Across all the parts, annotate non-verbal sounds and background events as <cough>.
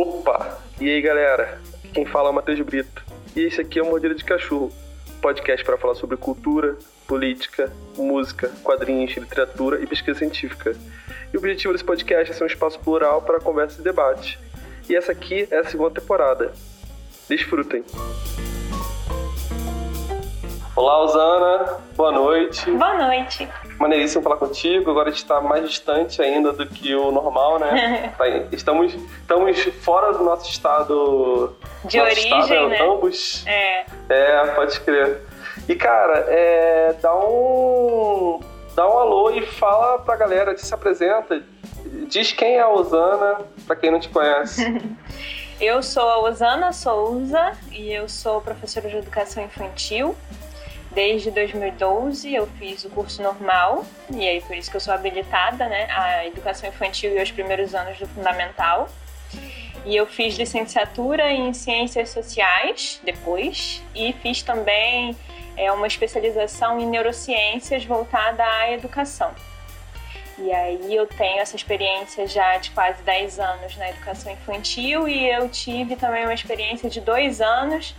Opa! E aí galera, quem fala é o Matheus Brito. E esse aqui é o Mordida de Cachorro, podcast para falar sobre cultura, política, música, quadrinhos, literatura e pesquisa científica. E o objetivo desse podcast é ser um espaço plural para conversa e debate. E essa aqui é a segunda temporada. Desfrutem! Olá, Osana. Boa noite. Boa noite. Maneiríssimo falar contigo. Agora a gente está mais distante ainda do que o normal, né? <laughs> Tá estamos, estamos fora do nosso estado. De nosso origem, estado, né? Ambos. É. É, pode crer. E, cara, é, dá um. Dá um alô e fala pra galera, se apresenta. Diz quem é a Osana, pra quem não te conhece. <laughs> Eu sou a Osana Souza e eu sou professora de educação infantil. Desde 2012 eu fiz o curso normal e aí por isso que eu sou habilitada, né, a educação infantil e os primeiros anos do fundamental. E eu fiz licenciatura em ciências sociais depois e fiz também é, uma especialização em neurociências voltada à educação. E aí eu tenho essa experiência já de quase 10 anos na educação infantil e eu tive também uma experiência de dois anos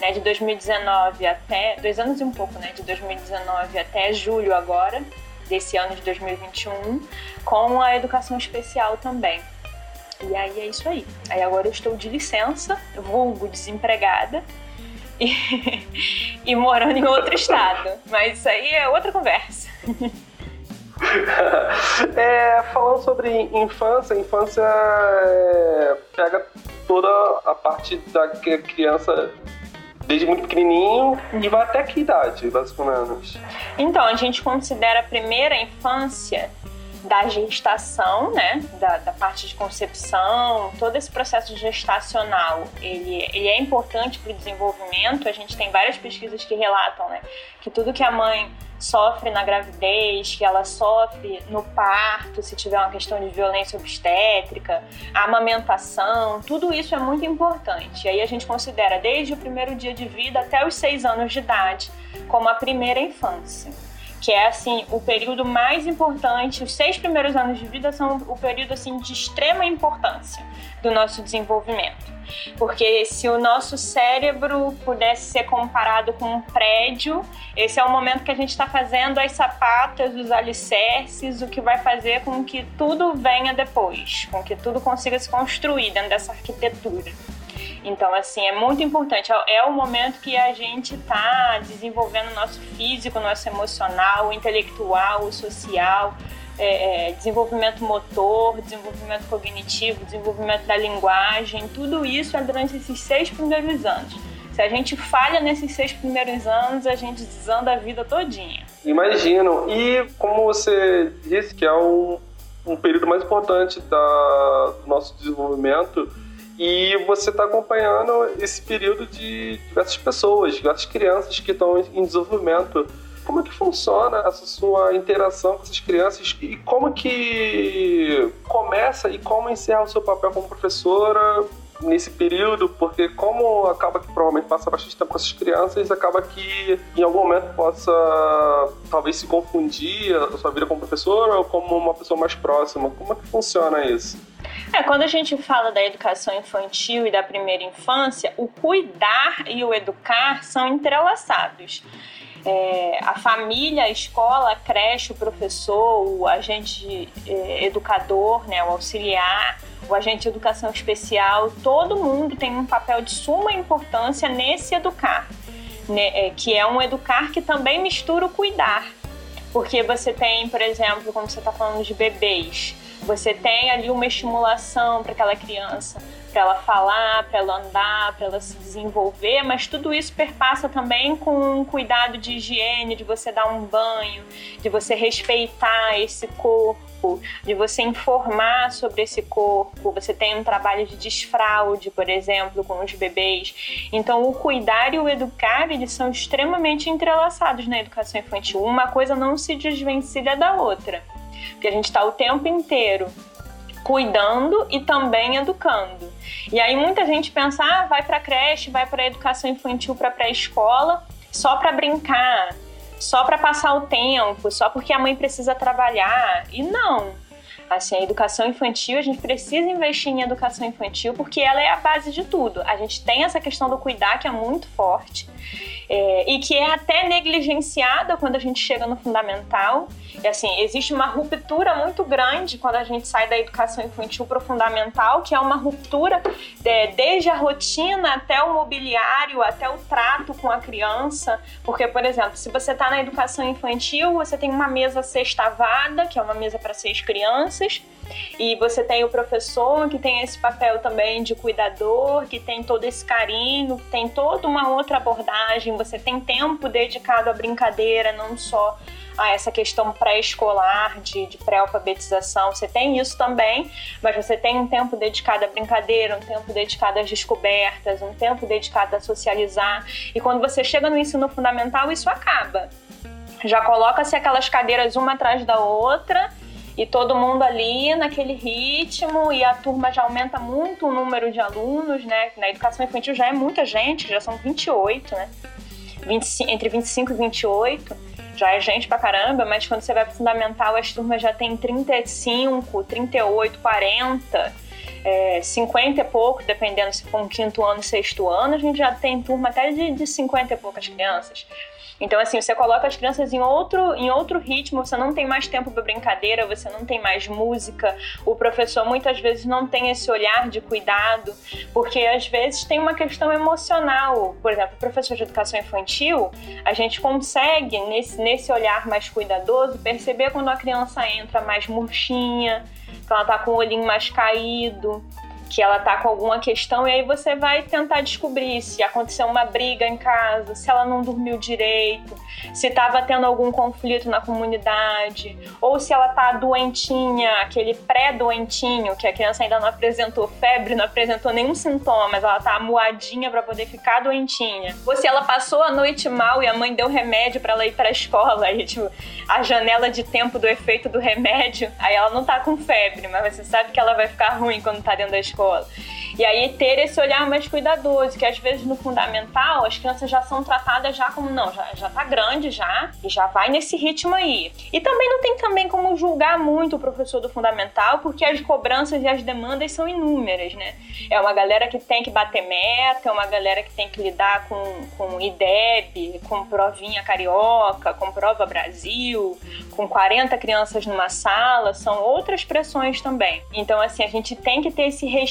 né, de 2019 até. dois anos e um pouco, né? De 2019 até julho agora, desse ano de 2021, com a educação especial também. E aí é isso aí. Aí agora eu estou de licença, vulgo desempregada. E, <laughs> e morando em outro estado. Mas isso aí é outra conversa. <laughs> é, falando sobre infância, infância é, pega toda a parte da criança desde muito pequenininho e vai até que idade, menos? Então, a gente considera a primeira infância da gestação, né, da, da, parte de concepção, todo esse processo gestacional, ele, ele é importante para o desenvolvimento. A gente tem várias pesquisas que relatam, né, que tudo que a mãe sofre na gravidez, que ela sofre no parto, se tiver uma questão de violência obstétrica, a amamentação, tudo isso é muito importante. E aí a gente considera desde o primeiro dia de vida até os seis anos de idade como a primeira infância que é assim o período mais importante. Os seis primeiros anos de vida são o período assim de extrema importância do nosso desenvolvimento, porque se o nosso cérebro pudesse ser comparado com um prédio, esse é o momento que a gente está fazendo as sapatas, os alicerces, o que vai fazer com que tudo venha depois, com que tudo consiga se construir dentro dessa arquitetura. Então, assim, é muito importante. É, é o momento que a gente está desenvolvendo o nosso físico, o nosso emocional, o intelectual, o social, é, é, desenvolvimento motor, desenvolvimento cognitivo, desenvolvimento da linguagem. Tudo isso é durante esses seis primeiros anos. Se a gente falha nesses seis primeiros anos, a gente desanda a vida todinha. Imagino. E como você disse que é um, um período mais importante da, do nosso desenvolvimento, e você está acompanhando esse período de diversas pessoas, diversas crianças que estão em desenvolvimento. Como é que funciona essa sua interação com essas crianças e como que começa e como encerra o seu papel como professora nesse período, porque como acaba que provavelmente passa bastante tempo com essas crianças, acaba que em algum momento possa talvez se confundir a sua vida como professora ou como uma pessoa mais próxima. Como é que funciona isso? É, quando a gente fala da educação infantil e da primeira infância, o cuidar e o educar são entrelaçados. É, a família, a escola, a creche, o professor, o agente é, educador, né, o auxiliar, o agente de educação especial, todo mundo tem um papel de suma importância nesse educar, né, é, que é um educar que também mistura o cuidar. Porque você tem, por exemplo, como você está falando de bebês, você tem ali uma estimulação para aquela criança, para ela falar, para ela andar, para ela se desenvolver, mas tudo isso perpassa também com um cuidado de higiene, de você dar um banho, de você respeitar esse corpo, de você informar sobre esse corpo. Você tem um trabalho de desfraude, por exemplo, com os bebês. Então, o cuidar e o educar, eles são extremamente entrelaçados na educação infantil. Uma coisa não se desvencilha da outra. Porque a gente está o tempo inteiro cuidando e também educando. E aí muita gente pensa, ah, vai para creche, vai para educação infantil, para pré-escola, só para brincar, só para passar o tempo, só porque a mãe precisa trabalhar. E não. Assim, a educação infantil, a gente precisa investir em educação infantil porque ela é a base de tudo. A gente tem essa questão do cuidar que é muito forte é, e que é até negligenciada quando a gente chega no fundamental. E assim, existe uma ruptura muito grande quando a gente sai da educação infantil para o fundamental, que é uma ruptura é, desde a rotina até o mobiliário, até o trato com a criança. Porque, por exemplo, se você está na educação infantil, você tem uma mesa sextavada, que é uma mesa para seis crianças, e você tem o professor que tem esse papel também de cuidador, que tem todo esse carinho, tem toda uma outra abordagem, você tem tempo dedicado à brincadeira, não só a essa questão pré-escolar, de, de pré-alfabetização. Você tem isso também, mas você tem um tempo dedicado à brincadeira, um tempo dedicado às descobertas, um tempo dedicado a socializar. E quando você chega no ensino fundamental, isso acaba. Já coloca-se aquelas cadeiras uma atrás da outra e todo mundo ali naquele ritmo e a turma já aumenta muito o número de alunos, né? Na educação infantil já é muita gente, já são 28, né? 25, entre 25 e 28 já é gente pra caramba, mas quando você vai pro fundamental, as turmas já tem 35, 38, 40, é, 50 e pouco, dependendo se for um quinto ano, sexto ano, a gente já tem turma até de, de 50 e poucas crianças. Então, assim, você coloca as crianças em outro, em outro ritmo, você não tem mais tempo para brincadeira, você não tem mais música. O professor muitas vezes não tem esse olhar de cuidado, porque às vezes tem uma questão emocional. Por exemplo, professor de educação infantil, a gente consegue, nesse, nesse olhar mais cuidadoso, perceber quando a criança entra mais murchinha, que ela tá com o olhinho mais caído, que ela tá com alguma questão e aí você vai tentar descobrir se aconteceu uma briga em casa, se ela não dormiu direito, se estava tendo algum conflito na comunidade, ou se ela tá doentinha, aquele pré-doentinho, que a criança ainda não apresentou febre, não apresentou nenhum sintoma, mas ela tá amuadinha para poder ficar doentinha. Ou se ela passou a noite mal e a mãe deu remédio para ela ir para a escola <laughs> e tipo, a janela de tempo do efeito do remédio, aí ela não tá com febre, mas você sabe que ela vai ficar ruim quando tá dentro da escola escola. E aí ter esse olhar mais cuidadoso, que às vezes no fundamental as crianças já são tratadas já como não, já, já tá grande já, e já vai nesse ritmo aí. E também não tem também como julgar muito o professor do fundamental, porque as cobranças e as demandas são inúmeras, né? É uma galera que tem que bater meta, é uma galera que tem que lidar com, com IDEB, com provinha carioca, com prova Brasil, com 40 crianças numa sala, são outras pressões também. Então, assim, a gente tem que ter esse respeito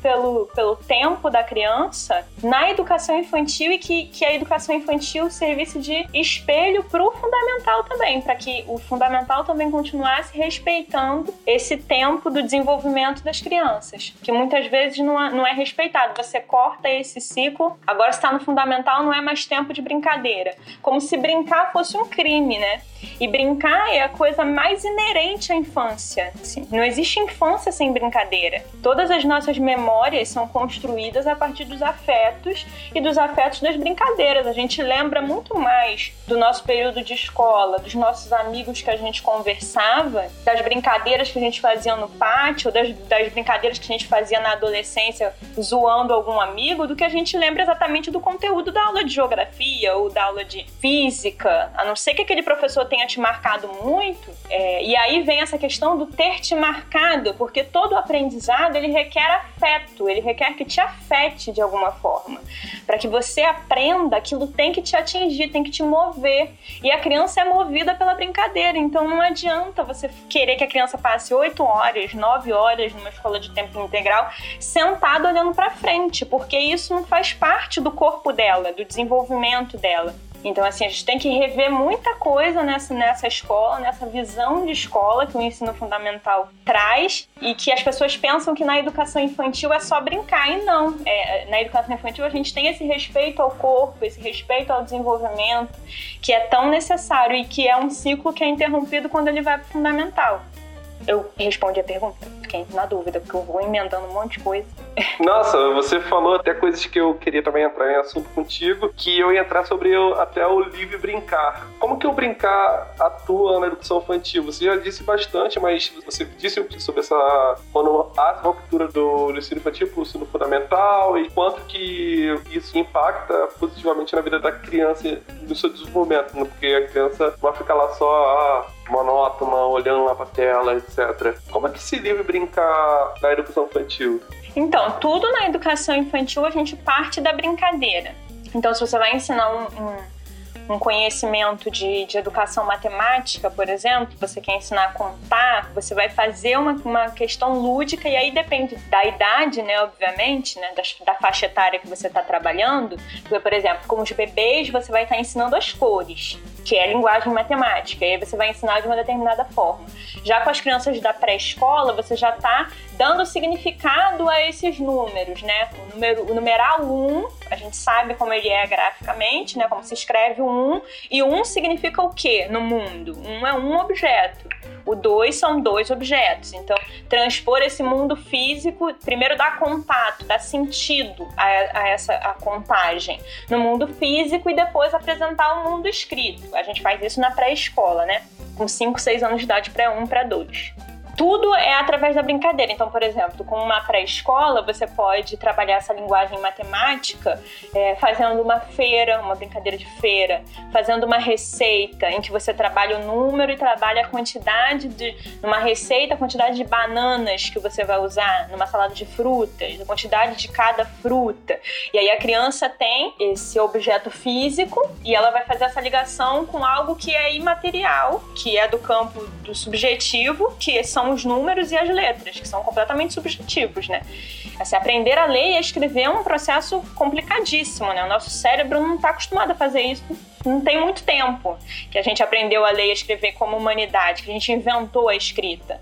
pelo, pelo tempo da criança na educação infantil e que, que a educação infantil servisse de espelho para o fundamental também, para que o fundamental também continuasse respeitando esse tempo do desenvolvimento das crianças, que muitas vezes não é, não é respeitado. Você corta esse ciclo, agora está no fundamental, não é mais tempo de brincadeira. Como se brincar fosse um crime, né? E brincar é a coisa mais inerente à infância. Assim. Não existe infância sem brincadeira. Todas as nossas memórias são construídas a partir dos afetos e dos afetos das brincadeiras. A gente lembra muito mais do nosso período de escola, dos nossos amigos que a gente conversava, das brincadeiras que a gente fazia no pátio, das, das brincadeiras que a gente fazia na adolescência zoando algum amigo, do que a gente lembra exatamente do conteúdo da aula de geografia ou da aula de física. A não ser que aquele professor tenha te marcado muito, é, e aí vem essa questão do ter te marcado, porque todo aprendizado ele requer afeto, ele requer que te afete de alguma forma. Para que você aprenda, aquilo tem que te atingir, tem que te mover. E a criança é movida pela brincadeira, então não adianta você querer que a criança passe 8 horas, 9 horas numa escola de tempo integral sentada olhando para frente, porque isso não faz parte do corpo dela, do desenvolvimento dela. Então, assim, a gente tem que rever muita coisa nessa, nessa escola, nessa visão de escola que o ensino fundamental traz e que as pessoas pensam que na educação infantil é só brincar. E não. É, na educação infantil a gente tem esse respeito ao corpo, esse respeito ao desenvolvimento, que é tão necessário e que é um ciclo que é interrompido quando ele vai para o fundamental. Eu respondi a pergunta? Fiquei na dúvida, porque eu vou emendando um monte de coisa. <laughs> Nossa, você falou até coisas que eu queria também entrar em assunto contigo, que eu ia entrar sobre até o livre brincar. Como que o brincar atua na educação infantil? Você já disse bastante, mas você disse sobre essa quando há ruptura do ensino infantil para o ensino fundamental e quanto que isso impacta positivamente na vida da criança no seu desenvolvimento, né? porque a criança vai ficar lá só ah, monótona, olhando lá para a tela, etc. Como é que se livre brincar na educação infantil? Então, tudo na educação infantil a gente parte da brincadeira. Então, se você vai ensinar um, um um conhecimento de, de educação matemática, por exemplo, você quer ensinar a contar, você vai fazer uma, uma questão lúdica e aí depende da idade, né, obviamente, né, da, da faixa etária que você está trabalhando. Porque, por exemplo, com os bebês, você vai estar tá ensinando as cores, que é a linguagem matemática, e aí você vai ensinar de uma determinada forma. Já com as crianças da pré-escola, você já está dando significado a esses números, né? O, número, o numeral 1, a gente sabe como ele é graficamente, né? Como se escreve o 1, e 1 significa o quê no mundo? 1 é um objeto. O 2 são dois objetos. Então, transpor esse mundo físico, primeiro dá contato, dá sentido a, a essa a contagem no mundo físico e depois apresentar o mundo escrito. A gente faz isso na pré-escola, né? Com 5, 6 anos de idade para 1, para 2 tudo é através da brincadeira. Então, por exemplo, com uma pré-escola, você pode trabalhar essa linguagem matemática é, fazendo uma feira, uma brincadeira de feira, fazendo uma receita em que você trabalha o número e trabalha a quantidade de. numa receita, a quantidade de bananas que você vai usar, numa salada de frutas, a quantidade de cada fruta. E aí a criança tem esse objeto físico e ela vai fazer essa ligação com algo que é imaterial, que é do campo do subjetivo, que são os números e as letras, que são completamente subjetivos, né? Assim, aprender a ler e a escrever é um processo complicadíssimo, né? O nosso cérebro não está acostumado a fazer isso não tem muito tempo que a gente aprendeu a ler e a escrever como humanidade, que a gente inventou a escrita.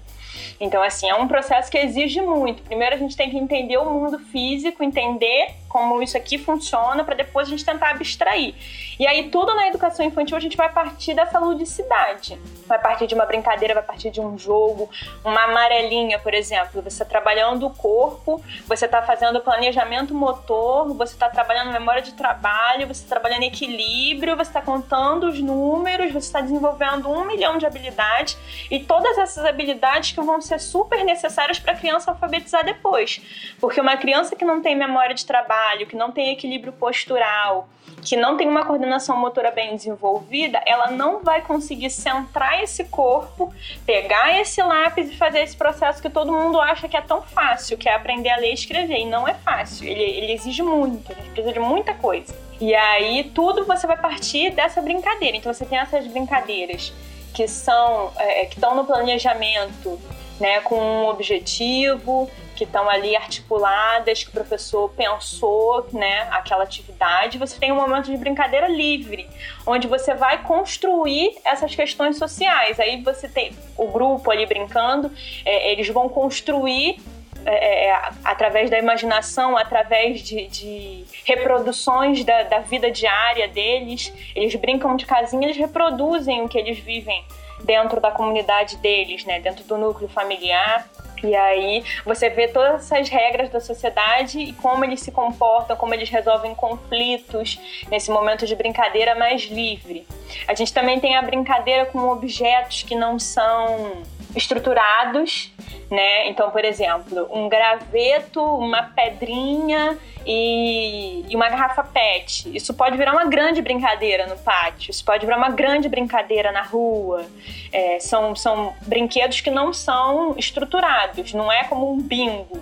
Então, assim, é um processo que exige muito. Primeiro a gente tem que entender o mundo físico, entender como isso aqui funciona, para depois a gente tentar abstrair. E aí, tudo na educação infantil a gente vai partir dessa ludicidade. Vai partir de uma brincadeira, vai partir de um jogo, uma amarelinha, por exemplo. Você está trabalhando o corpo, você está fazendo planejamento motor, você está trabalhando memória de trabalho, você está trabalhando equilíbrio, você está contando os números, você está desenvolvendo um milhão de habilidades e todas essas habilidades que vão ser super necessárias para a criança alfabetizar depois. Porque uma criança que não tem memória de trabalho, que não tem equilíbrio postural, que não tem uma coordenação motora bem desenvolvida, ela não vai conseguir centrar esse corpo, pegar esse lápis e fazer esse processo que todo mundo acha que é tão fácil, que é aprender a ler e escrever. E não é fácil, ele, ele exige muito, gente precisa de muita coisa. E aí tudo você vai partir dessa brincadeira. Então você tem essas brincadeiras que são é, que estão no planejamento, né, com um objetivo, que estão ali articuladas, que o professor pensou, né, aquela atividade. Você tem um momento de brincadeira livre, onde você vai construir essas questões sociais. Aí você tem o grupo ali brincando, é, eles vão construir é, é, através da imaginação, através de, de reproduções da, da, vida diária deles. Eles brincam de casinha, eles reproduzem o que eles vivem dentro da comunidade deles, né, dentro do núcleo familiar. E aí você vê todas essas regras da sociedade e como eles se comportam, como eles resolvem conflitos nesse momento de brincadeira mais livre. A gente também tem a brincadeira com objetos que não são estruturados, né? Então, por exemplo, um graveto, uma pedrinha e, e, uma garrafa PET. Isso pode virar uma grande brincadeira no pátio, isso pode virar uma grande brincadeira na rua. É, são, são brinquedos que não são estruturados, não é como um bingo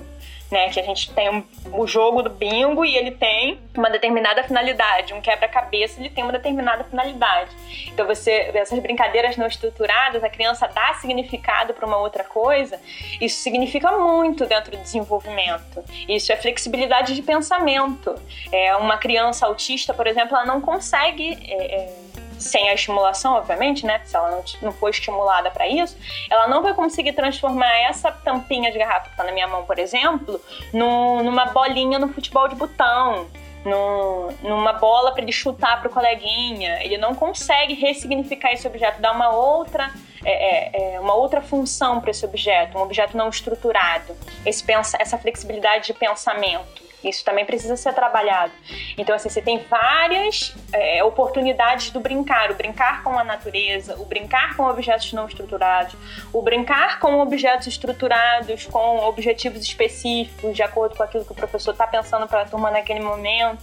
né? Que a gente tem o jogo do bingo e ele tem uma determinada finalidade. Um quebra-cabeça ele tem uma determinada finalidade. Então você essas brincadeiras não estruturadas, a criança dá significado para uma outra coisa. Isso significa muito dentro do desenvolvimento. Isso é flexibilidade de pensamento. É uma criança autista, por exemplo, ela não consegue é, é, sem a estimulação, obviamente, né? Se ela não, não for estimulada para isso, ela não vai conseguir transformar essa tampinha de garrafa que tá na minha mão, por exemplo, no, numa bolinha no futebol de botão. No, numa bola para ele chutar pro coleguinha. Ele não consegue ressignificar esse objeto, dar uma outra é, é, é uma outra função para esse objeto, um objeto não estruturado, esse essa flexibilidade de pensamento. Isso também precisa ser trabalhado. Então, assim, você tem várias é, oportunidades do brincar. O brincar com a natureza, o brincar com objetos não estruturados, o brincar com objetos estruturados, com objetivos específicos, de acordo com aquilo que o professor está pensando para a turma naquele momento.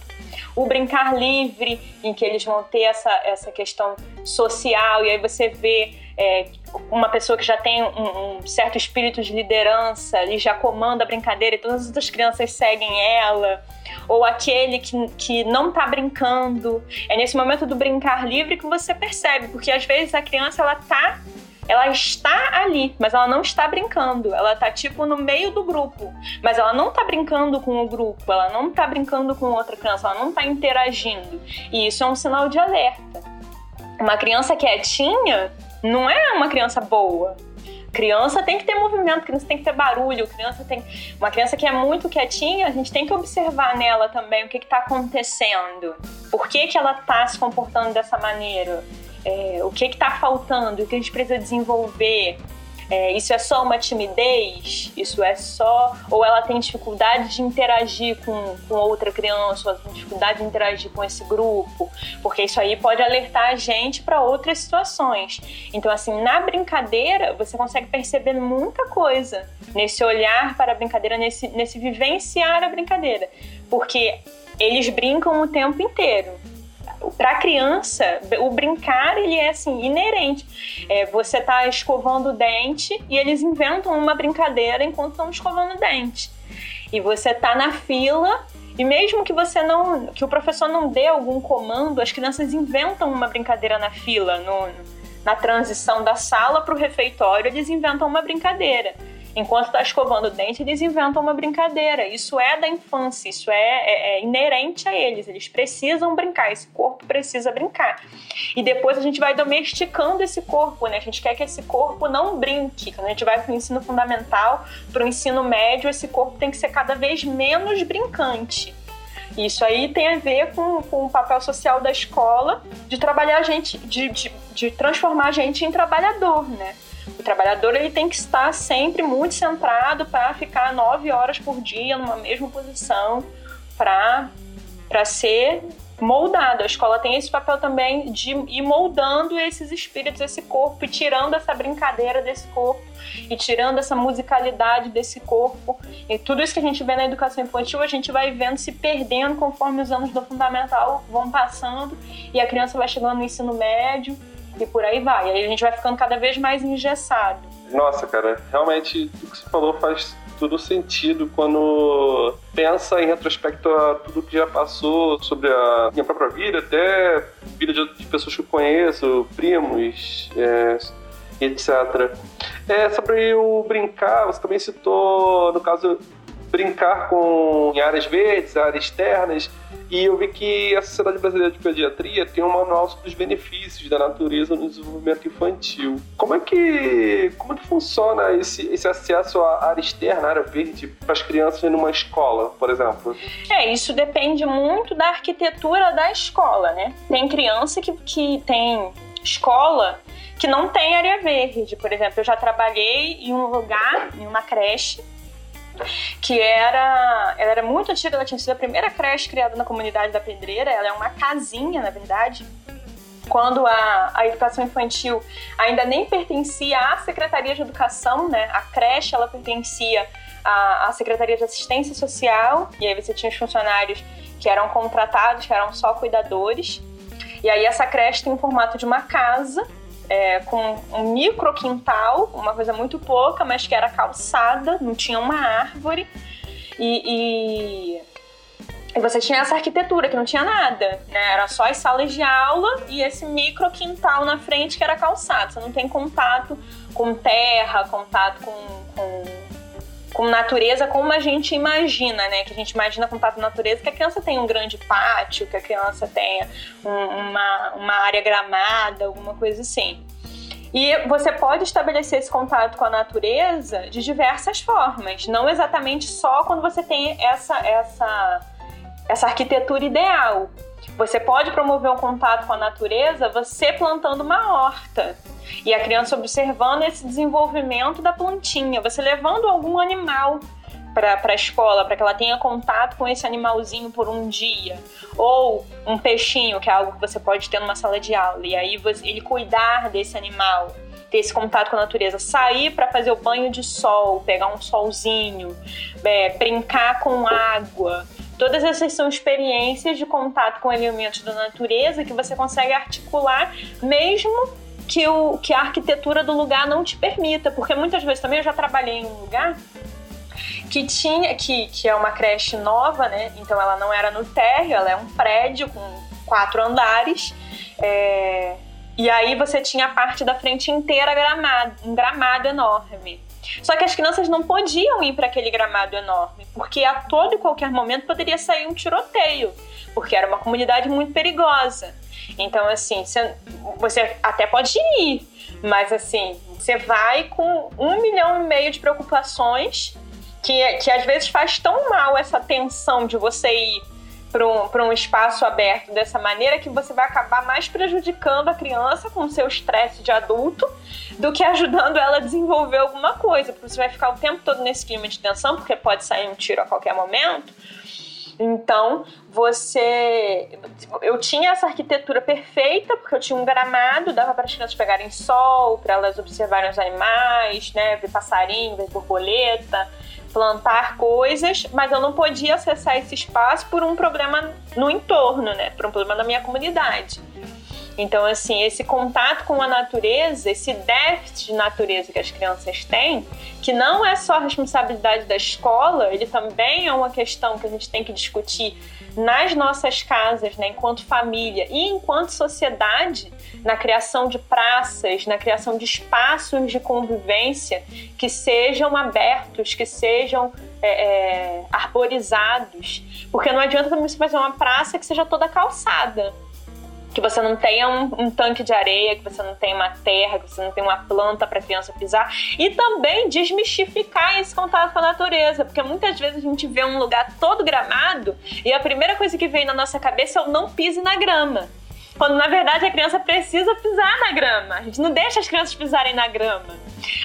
O brincar livre, em que eles vão ter essa, essa questão social, e aí você vê é, uma pessoa que já tem um, um, certo espírito de liderança, ele já comanda a brincadeira e todas as outras crianças seguem ela, ou aquele que, que não está brincando. É nesse momento do brincar livre que você percebe, porque às vezes a criança ela tá ela está ali, mas ela não está brincando. Ela está tipo no meio do grupo, mas ela não está brincando com o grupo, ela não está brincando com outra criança, ela não está interagindo. E isso é um sinal de alerta. Uma criança quietinha, não é uma criança boa. Criança tem que ter movimento, criança tem que ter barulho, criança tem. Uma criança que é muito quietinha, a gente tem que observar nela também o que está acontecendo. Por que, que ela está se comportando dessa maneira? É, o que está faltando, o que a gente precisa desenvolver. É, isso é só uma timidez? Isso é só. Ou ela tem dificuldade de interagir com, com outra criança, ou ela tem dificuldade de interagir com esse grupo? Porque isso aí pode alertar a gente para outras situações. Então, assim, na brincadeira, você consegue perceber muita coisa nesse olhar para a brincadeira, nesse, nesse vivenciar a brincadeira. Porque eles brincam o tempo inteiro para criança, o brincar ele é assim inerente. É, você tá escovando o dente e eles inventam uma brincadeira enquanto estão escovando o dente. E você tá na fila e mesmo que você não, que o professor não dê algum comando, as crianças inventam uma brincadeira na fila, no, na transição da sala para o refeitório, eles inventam uma brincadeira. Enquanto está escovando o dente, eles inventam uma brincadeira. Isso é da infância, isso é, é, é, inerente a eles. Eles precisam brincar, esse corpo precisa brincar. E depois a gente vai domesticando esse corpo, né? A gente quer que esse corpo não brinque. Quando a gente vai para o ensino fundamental, para o ensino médio, esse corpo tem que ser cada vez menos brincante. Isso aí tem a ver com, com o papel social da escola de trabalhar a gente, de, de, de transformar a gente em trabalhador, né? O trabalhador ele tem que estar sempre muito centrado para ficar nove horas por dia numa mesma posição para ser moldado. A escola tem esse papel também de ir moldando esses espíritos, esse corpo, e tirando essa brincadeira desse corpo, e tirando essa musicalidade desse corpo. E tudo isso que a gente vê na educação infantil, a gente vai vendo se perdendo conforme os anos do fundamental vão passando e a criança vai chegando no ensino médio e por aí vai. Aí a gente vai ficando cada vez mais engessado. Nossa, cara, realmente o que você falou faz todo sentido quando pensa em retrospecto a tudo que já passou sobre a minha própria vida, até vida de, pessoas que eu conheço, primos, é, etc. É, sobre o brincar, você também citou, no caso, brincar com em áreas verdes, áreas externas, e eu vi que a Sociedade Brasileira de Pediatria tem um manual sobre os benefícios da natureza no desenvolvimento infantil. Como é que, como é que funciona esse, esse acesso à área externa, à área verde, para as crianças numa escola, por exemplo? É, isso depende muito da arquitetura da escola, né? Tem criança que, que tem escola que não tem área verde. Por exemplo, eu já trabalhei em um lugar, em uma creche, que era, ela era muito antiga, ela tinha sido a primeira creche criada na comunidade da Pedreira, ela é uma casinha, na verdade, quando a, a educação infantil ainda nem pertencia à Secretaria de Educação, né? A creche, ela pertencia à, à Secretaria de Assistência Social, e aí você tinha os funcionários que eram contratados, que eram só cuidadores. E aí essa creche tem o formato de uma casa, é, com um micro quintal, uma coisa muito pouca, mas que era calçada, não tinha uma árvore. E, e, e, você tinha essa arquitetura que não tinha nada, né? Era só as salas de aula e esse micro quintal na frente que era calçado. Você não tem contato com terra, contato com, com com natureza como a gente imagina, né? Que a gente imagina contato com natureza que a criança tem um grande pátio, que a criança tenha um, uma, uma área gramada, alguma coisa assim. E você pode estabelecer esse contato com a natureza de diversas formas, não exatamente só quando você tem essa, essa, essa arquitetura ideal. Você pode promover um contato com a natureza você plantando uma horta. E a criança observando esse desenvolvimento da plantinha, você levando algum animal para a escola, para que ela tenha contato com esse animalzinho por um dia. Ou um peixinho, que é algo que você pode ter numa sala de aula, e aí você, ele cuidar desse animal, ter esse contato com a natureza, sair para fazer o banho de sol, pegar um solzinho, é, brincar com água. Todas essas são experiências de contato com elementos da natureza que você consegue articular mesmo que, o, que a arquitetura do lugar não te permita. Porque muitas vezes também eu já trabalhei em um lugar que tinha que, que é uma creche nova, né? Então ela não era no térreo, ela é um prédio com quatro andares. É, e aí você tinha a parte da frente inteira gramado, um gramado enorme. Só que as crianças não podiam ir para aquele gramado enorme, porque a todo e qualquer momento poderia sair um tiroteio, porque era uma comunidade muito perigosa. Então, assim, você até pode ir, mas assim, você vai com um milhão e meio de preocupações que, que às vezes faz tão mal essa tensão de você ir para um, um espaço aberto dessa maneira que você vai acabar mais prejudicando a criança com seu estresse de adulto do que ajudando ela a desenvolver alguma coisa, porque você vai ficar o tempo todo nesse clima de tensão, porque pode sair um tiro a qualquer momento. Então, você. Eu tinha essa arquitetura perfeita, porque eu tinha um gramado, dava para as crianças pegarem sol, para elas observarem os animais, né? Ver passarinho, ver borboleta plantar coisas, mas eu não podia acessar esse espaço por um problema no entorno, né? Por um problema da minha comunidade. Então, assim, esse contato com a natureza, esse déficit de natureza que as crianças têm, que não é só responsabilidade da escola, ele também é uma questão que a gente tem que discutir nas nossas casas, né, enquanto família e enquanto sociedade, na criação de praças, na criação de espaços de convivência que sejam abertos, que sejam é, é, arborizados. Porque não adianta também você fazer uma praça que seja toda calçada que você não tenha um, um, tanque de areia, que você não tenha uma terra, que você não tenha uma planta para a criança pisar. E também desmistificar esse contato com a natureza, porque muitas vezes a gente vê um lugar todo gramado e a primeira coisa que vem na nossa cabeça é o não pise na grama. Quando na verdade a criança precisa pisar na grama. A gente não deixa as crianças pisarem na grama.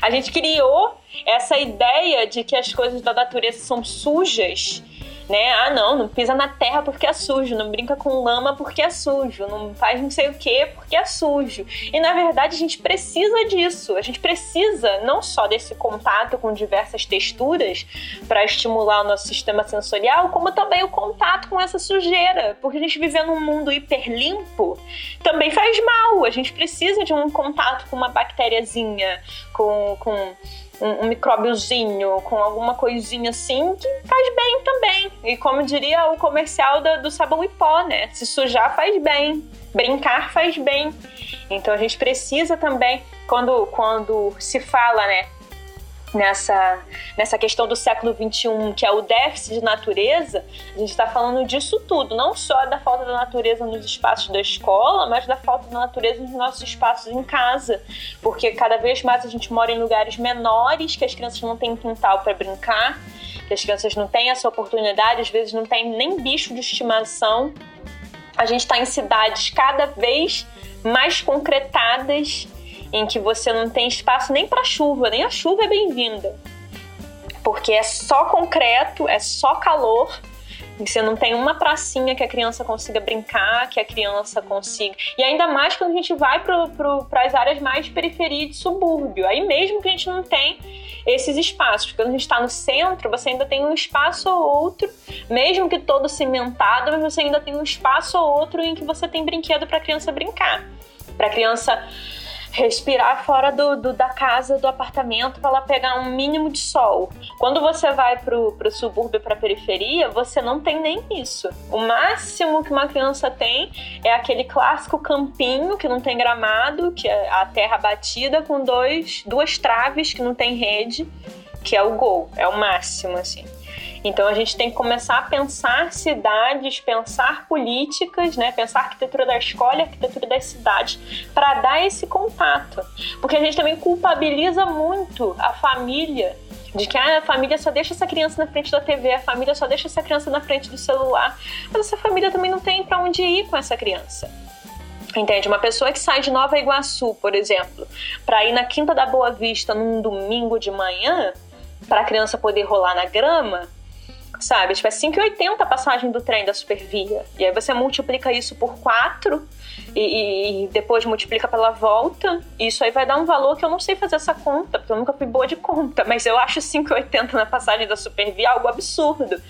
A gente criou essa ideia de que as coisas da natureza são sujas né? Ah, não, não pisa na terra porque é sujo, não brinca com lama porque é sujo, não faz não sei o que porque é sujo. E na verdade a gente precisa disso, a gente precisa não só desse contato com diversas texturas para estimular o nosso sistema sensorial, como também o contato com essa sujeira, porque a gente viver num mundo hiper limpo também faz mal, a gente precisa de um contato com uma bactériazinha, com, com um, um micróbiozinho, com alguma coisinha assim, que faz bem também. E como diria o comercial do, do sabão e pó, né? Se sujar faz bem, brincar faz bem. Então a gente precisa também, quando, quando se fala, né, nessa, nessa questão do século XXI, que é o déficit de natureza, a gente está falando disso tudo, não só da falta da natureza nos espaços da escola, mas da falta da natureza nos nossos espaços em casa, porque cada vez mais a gente mora em lugares menores, que as crianças não têm quintal para brincar, que as crianças não têm essa oportunidade, às vezes não tem nem bicho de estimação. A gente está em cidades cada vez mais concretadas em que você não tem espaço nem para chuva, nem a chuva é bem-vinda. Porque é só concreto, é só calor, você não tem uma pracinha que a criança consiga brincar, que a criança consiga. E ainda mais quando a gente vai para as áreas mais de periferia de subúrbio. Aí mesmo que a gente não tem esses espaços. Quando a gente está no centro, você ainda tem um espaço ou outro, mesmo que todo cimentado, mas você ainda tem um espaço ou outro em que você tem brinquedo para a criança brincar. Para a criança respirar fora do, do da casa, do apartamento, para ela pegar um mínimo de sol. Quando você vai pro, pro subúrbio, pra periferia, você não tem nem isso. O máximo que uma criança tem é aquele clássico campinho que não tem gramado, que é a terra batida com dois, duas traves que não tem rede, que é o gol, é o máximo, assim. Então a gente tem que começar a pensar cidades, pensar políticas, né? pensar arquitetura da escola arquitetura das cidades para dar esse contato. Porque a gente também culpabiliza muito a família de que ah, a família só deixa essa criança na frente da TV, a família só deixa essa criança na frente do celular, mas essa família também não tem para onde ir com essa criança. Entende? Uma pessoa que sai de Nova Iguaçu, por exemplo, para ir na Quinta da Boa Vista num domingo de manhã, para a criança poder rolar na grama, sabe? Tipo, é 5,80 a passagem do trem da Supervia. E aí você multiplica isso por 4 e, e, depois multiplica pela volta. E isso aí vai dar um valor que eu não sei fazer essa conta, porque eu nunca fui boa de conta. Mas eu acho 5,80 na passagem da Supervia algo absurdo.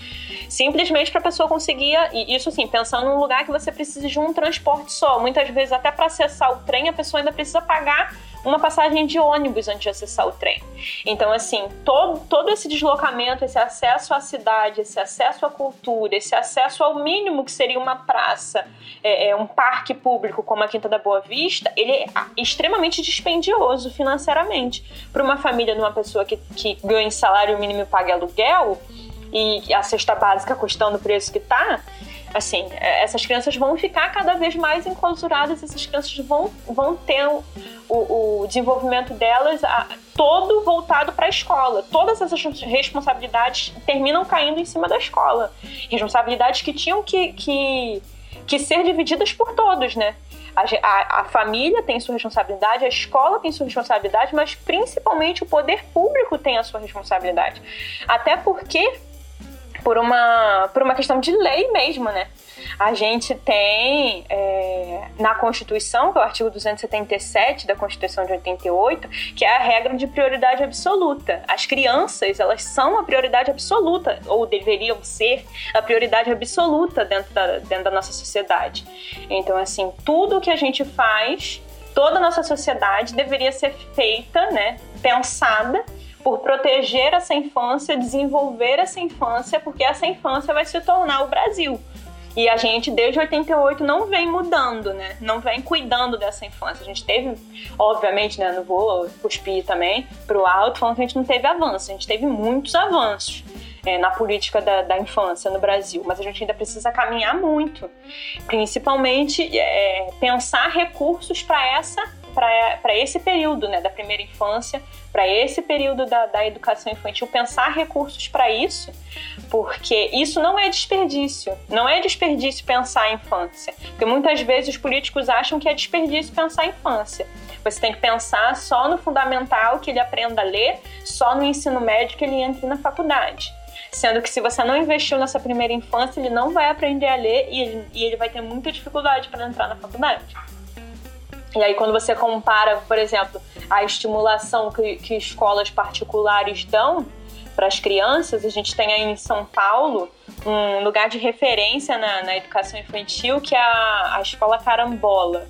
Simplesmente para a pessoa conseguir. E isso assim, pensando num lugar que você precisa de um transporte só. Muitas vezes, até para acessar o trem, a pessoa ainda precisa pagar uma passagem de ônibus antes de acessar o trem. Então, assim, todo, todo esse deslocamento, esse acesso à cidade, esse acesso à cultura, esse acesso ao mínimo que seria uma praça, é, é um parque público como a Quinta da Boa Vista, ele é extremamente dispendioso financeiramente. Para uma família de uma pessoa que, que ganha salário mínimo e paga aluguel, e a cesta básica custando o preço que está, assim, é, essas crianças vão ficar cada vez mais enclausuradas, essas crianças vão, vão ter o, o desenvolvimento delas a, todo voltado para a escola. Todas essas responsabilidades terminam caindo em cima da escola. Responsabilidades que tinham que, que, que ser divididas por todos, né? A, a, a, família tem sua responsabilidade, a escola tem sua responsabilidade, mas principalmente o poder público tem a sua responsabilidade. Até porque por uma, por uma questão de lei mesmo, né? A gente tem é, na Constituição, que é o artigo 277 da Constituição de 88, que é a regra de prioridade absoluta. As crianças, elas são a prioridade absoluta, ou deveriam ser a prioridade absoluta dentro da, dentro da nossa sociedade. Então, assim, tudo que a gente faz, toda a nossa sociedade deveria ser feita, né, pensada por proteger essa infância, desenvolver essa infância, porque essa infância vai se tornar o Brasil. E a gente, desde 88, não vem mudando, né? Não vem cuidando dessa infância. A gente teve, obviamente, né? Não vou cuspir também pro alto, falando que a gente não teve avanço. A gente teve muitos avanços é, na política da, da, infância no Brasil, mas a gente ainda precisa caminhar muito. Principalmente é, pensar recursos para essa para esse período né, da primeira infância, para esse período da, da educação infantil, pensar recursos para isso, porque isso não é desperdício. Não é desperdício pensar a infância. Porque muitas vezes os políticos acham que é desperdício pensar a infância. Você tem que pensar só no fundamental que ele aprenda a ler, só no ensino médio que ele entre na faculdade. Sendo que se você não investiu nessa primeira infância, ele não vai aprender a ler e ele, e ele vai ter muita dificuldade para entrar na faculdade. E aí, quando você compara, por exemplo, a estimulação que, que escolas particulares dão para as crianças, a gente tem aí em São Paulo um lugar de referência na, na educação infantil que é a, a Escola Carambola.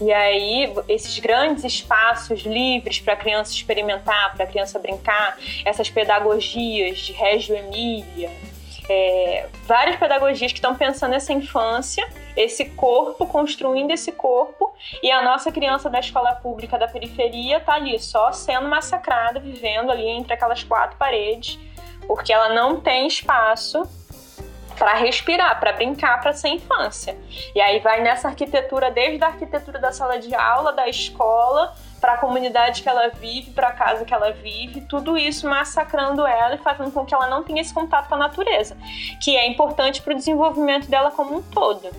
E aí, esses grandes espaços livres para a criança experimentar, para a criança brincar, essas pedagogias de Reggio Emília, é, várias pedagogias que estão pensando nessa infância, esse corpo, construindo esse corpo, e a nossa criança da escola pública da periferia está ali só sendo massacrada, vivendo ali entre aquelas quatro paredes, porque ela não tem espaço para respirar, para brincar, para ser infância. E aí vai nessa arquitetura, desde a arquitetura da sala de aula, da escola, para a comunidade que ela vive, para a casa que ela vive, tudo isso massacrando ela e fazendo com que ela não tenha esse contato com a natureza, que é importante para o desenvolvimento dela como um todo.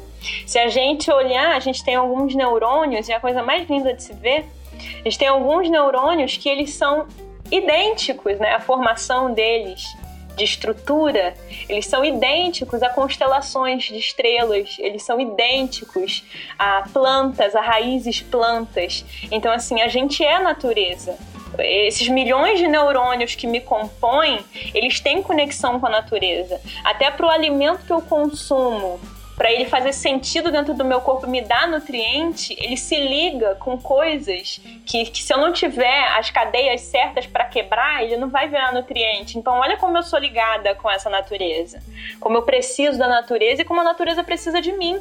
Se a gente olhar, a gente tem alguns neurônios, e a coisa mais linda de se ver, a gente tem alguns neurônios que eles são idênticos, né? A formação deles de estrutura, eles são idênticos a constelações de estrelas, eles são idênticos a plantas, a raízes plantas. Então, assim, a gente é a natureza. Esses milhões de neurônios que me compõem, eles têm conexão com a natureza. Até para o alimento que eu consumo, para ele fazer sentido dentro do meu corpo, me dar nutriente, ele se liga com coisas que, que se eu não tiver as cadeias certas para quebrar, ele não vai virar nutriente. Então, olha como eu sou ligada com essa natureza, como eu preciso da natureza e como a natureza precisa de mim.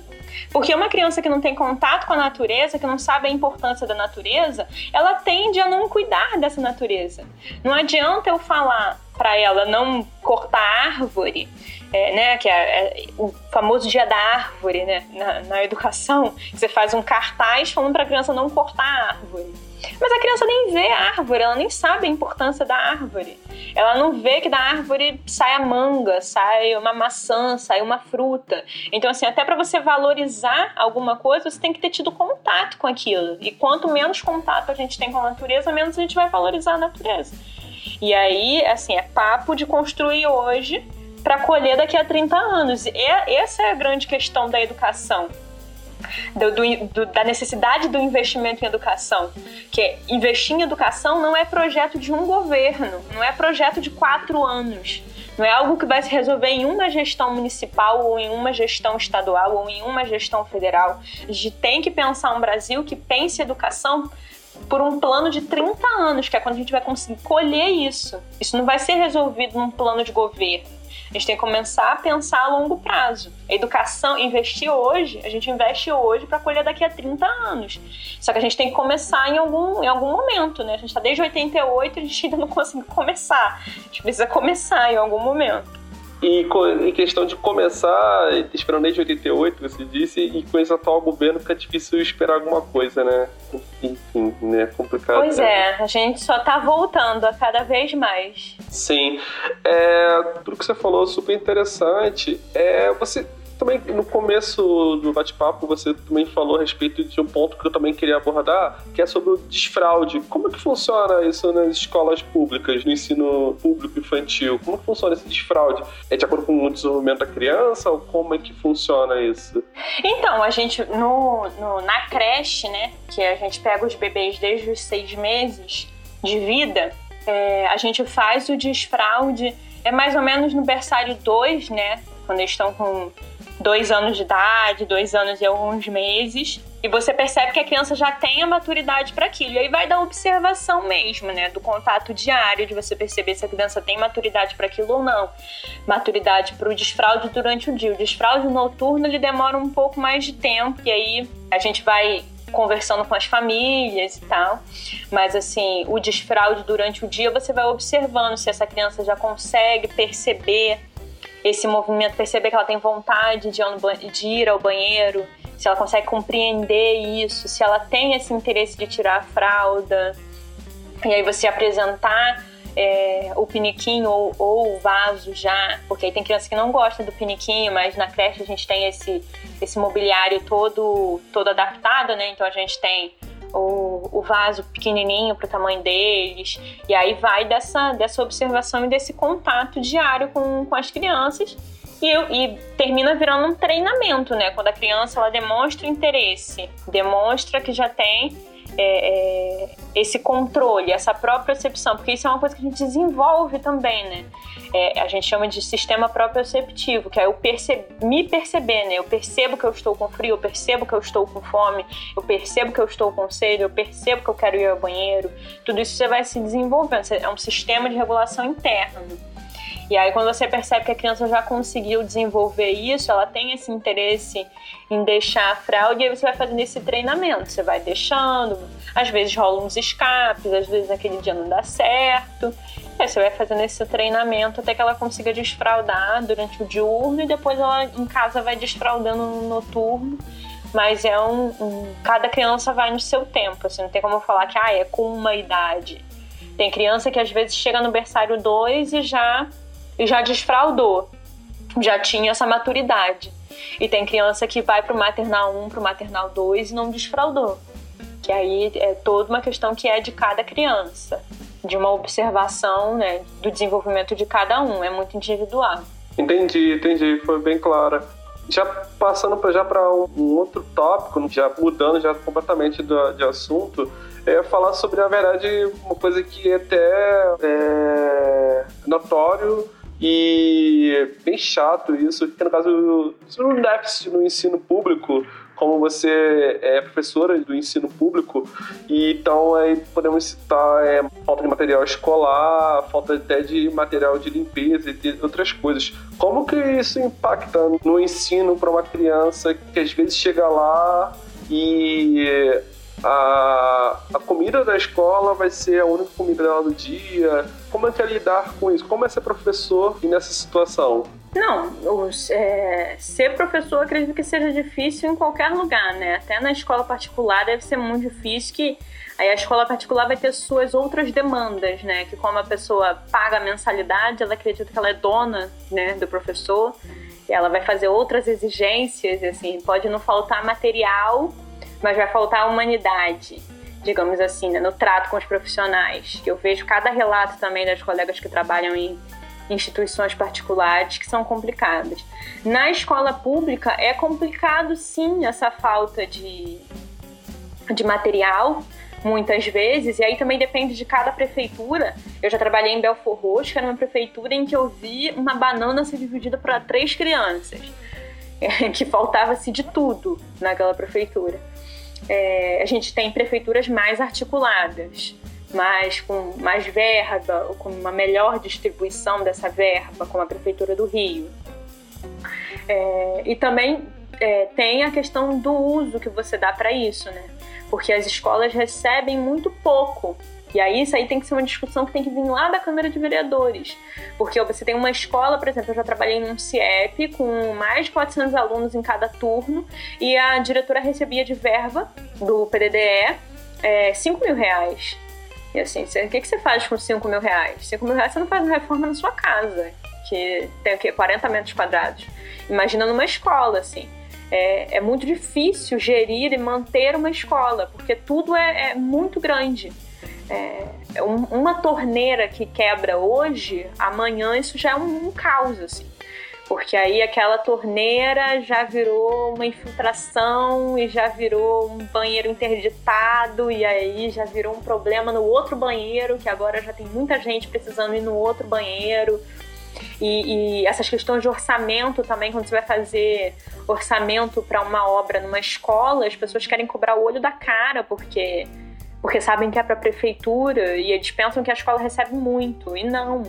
Porque uma criança que não tem contato com a natureza, que não sabe a importância da natureza, ela tende a não cuidar dessa natureza. Não adianta eu falar para ela não cortar árvore é, né, que é, é, o famoso dia da árvore, né, na, na educação, você faz um cartaz falando para a criança não cortar a árvore. Mas a criança nem vê a árvore, ela nem sabe a importância da árvore. Ela não vê que da árvore sai a manga, sai uma maçã, sai uma fruta. Então, assim, até para você valorizar alguma coisa, você tem que ter tido contato com aquilo. E quanto menos contato a gente tem com a natureza, menos a gente vai valorizar a natureza. E aí, assim, é papo de construir hoje para colher daqui a 30 anos. E essa é a grande questão da educação. Do, do, da necessidade do investimento em educação. Que investir em educação não é projeto de um governo, não é projeto de quatro anos. Não é algo que vai se resolver em uma gestão municipal ou em uma gestão estadual ou em uma gestão federal. A gente tem que pensar um Brasil que pense educação por um plano de 30 anos, que é quando a gente vai conseguir colher isso. Isso não vai ser resolvido num plano de governo. A gente tem que começar a pensar a longo prazo. A educação, investir hoje, a gente investe hoje para colher daqui a 30 anos. Só que a gente tem que começar em algum, em algum momento, né? A gente está desde 88 e a gente ainda não <laughs> conseguiu começar. A gente precisa começar em algum momento. E em questão de começar, esperando desde 88, você disse, e com esse atual governo fica difícil esperar alguma coisa, né? Enfim, né? É complicado. Pois é, a gente só tá voltando a cada vez mais. Sim. É, tudo que você falou super interessante. É, você também no começo do bate-papo você também falou a respeito de um ponto que eu também queria abordar, que é sobre o desfraude. Como é que funciona isso nas escolas públicas, no ensino público infantil? Como funciona esse desfraude? É de acordo com o desenvolvimento da criança ou como é que funciona isso? Então, a gente no, no na creche, né, que a gente pega os bebês desde os seis meses de vida, é, a gente faz o desfraude é mais ou menos no berçário 2, né? Quando eles estão com dois anos de idade, dois anos e alguns meses, e você percebe que a criança já tem a maturidade para aquilo. E aí vai da observação mesmo, né? Do contato diário, de você perceber se a criança tem maturidade para aquilo ou não. Maturidade para o desfraude durante o dia. O desfraude noturno ele demora um pouco mais de tempo, e aí a gente vai conversando com as famílias e tal. Mas assim, o desfraude durante o dia você vai observando se essa criança já consegue perceber esse movimento, perceber que ela tem vontade de ir ao banheiro, se ela consegue compreender isso, se ela tem esse interesse de tirar a fralda. E aí você apresentar é, o piniquinho ou, ou, o vaso já, porque aí tem criança que não gosta do piniquinho, mas na creche a gente tem esse, esse mobiliário todo, todo adaptado, né? Então a gente tem o, o vaso pequenininho para o tamanho deles. E aí vai dessa, dessa observação e desse contato diário com, com as crianças. E, e, termina virando um treinamento, né? Quando a criança ela demonstra interesse, demonstra que já tem é, é, esse controle, essa própria percepção, porque isso é uma coisa que a gente desenvolve também, né? É, a gente chama de sistema proprioceptivo, que é eu perce me perceber, né? Eu percebo que eu estou com frio, eu percebo que eu estou com fome, eu percebo que eu estou com sede, eu percebo que eu quero ir ao banheiro. Tudo isso você vai se desenvolvendo, é um sistema de regulação interno. E aí, quando você percebe que a criança já conseguiu desenvolver isso, ela tem esse interesse em deixar a fralda, e aí você vai fazendo esse treinamento. Você vai deixando, às vezes rolam uns escapes, às vezes naquele dia não dá certo. E aí você vai fazendo esse treinamento até que ela consiga desfraldar durante o diurno e depois ela em casa vai desfraldando no noturno mas é um, um, cada criança vai no seu tempo, assim, não tem como falar que ah, é com uma idade. Tem criança que às vezes chega no berçário 2 e já e já desfraudou, já tinha essa maturidade. E tem criança que vai para o maternal 1, para o maternal 2 e não desfraudou. Que aí é toda uma questão que é de cada criança, de uma observação né, do desenvolvimento de cada um, é muito individual. Entendi, entendi, foi bem clara. Já passando pra, já para um, outro tópico, já mudando já completamente do, de assunto, é falar sobre, na verdade, uma coisa que até é notório e bem chato isso, que no caso do déficit no ensino público, como você é professora do ensino público, e então aí podemos citar é, falta de material escolar, falta até de material de limpeza e de outras coisas. Como que isso impacta no ensino para uma criança que às vezes chega lá e a, a comida da escola vai ser a única comida dela do dia. Como é que é lidar com isso? Como é ser professor nessa situação? Não, os, é, ser professor acredito que seja difícil em qualquer lugar, né? Até na escola particular deve ser muito difícil que aí a escola particular vai ter suas outras demandas, né? Que como a pessoa paga a mensalidade, ela acredita que ela é dona, né, do professor, e ela vai fazer outras exigências, assim, pode não faltar material, mas vai faltar humanidade digamos assim, né, no trato com os profissionais. Eu vejo cada relato também das colegas que trabalham em instituições particulares que são complicadas. Na escola pública é complicado sim essa falta de, de material, muitas vezes, e aí também depende de cada prefeitura. Eu já trabalhei em Belfor Roxo, que era uma prefeitura em que eu vi uma banana ser dividida para três crianças, <laughs> que faltava-se de tudo naquela prefeitura é, a gente tem prefeituras mais articuladas, mais com mais verba, ou com uma melhor distribuição dessa verba, como a Prefeitura do Rio. É, e também é, tem a questão do uso que você dá para isso, né? Porque as escolas recebem muito pouco e aí isso aí tem que ser uma discussão que tem que vir lá da Câmara de Vereadores. Porque você tem uma escola, por exemplo, eu já trabalhei num CIEP com mais de 400 alunos em cada turno e a diretora recebia de verba do PDDE é, 5 mil reais. E assim, o que, que você faz com 5 mil reais? 5 mil reais você não faz uma reforma na sua casa, que tem o quê? 40 metros quadrados. Imagina numa escola, assim. É, é muito difícil gerir e manter uma escola, porque tudo é, é muito grande é, um, uma torneira que quebra hoje, amanhã isso já é um, um caos, assim. Porque aí aquela torneira já virou uma infiltração e já virou um banheiro interditado e aí já virou um problema no outro banheiro, que agora já tem muita gente precisando ir no outro banheiro. E, e essas questões de orçamento também, quando você vai fazer orçamento para uma obra numa escola, as pessoas querem cobrar o olho da cara, porque porque sabem que é para a prefeitura e eles pensam que a escola recebe muito e não.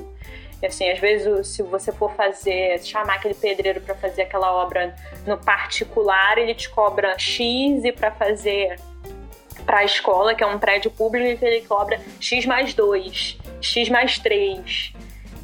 E assim, às vezes, se você for fazer, chamar aquele pedreiro para fazer aquela obra no particular, ele te cobra X e para fazer para a escola, que é um prédio público, ele cobra X mais 2, X mais 3.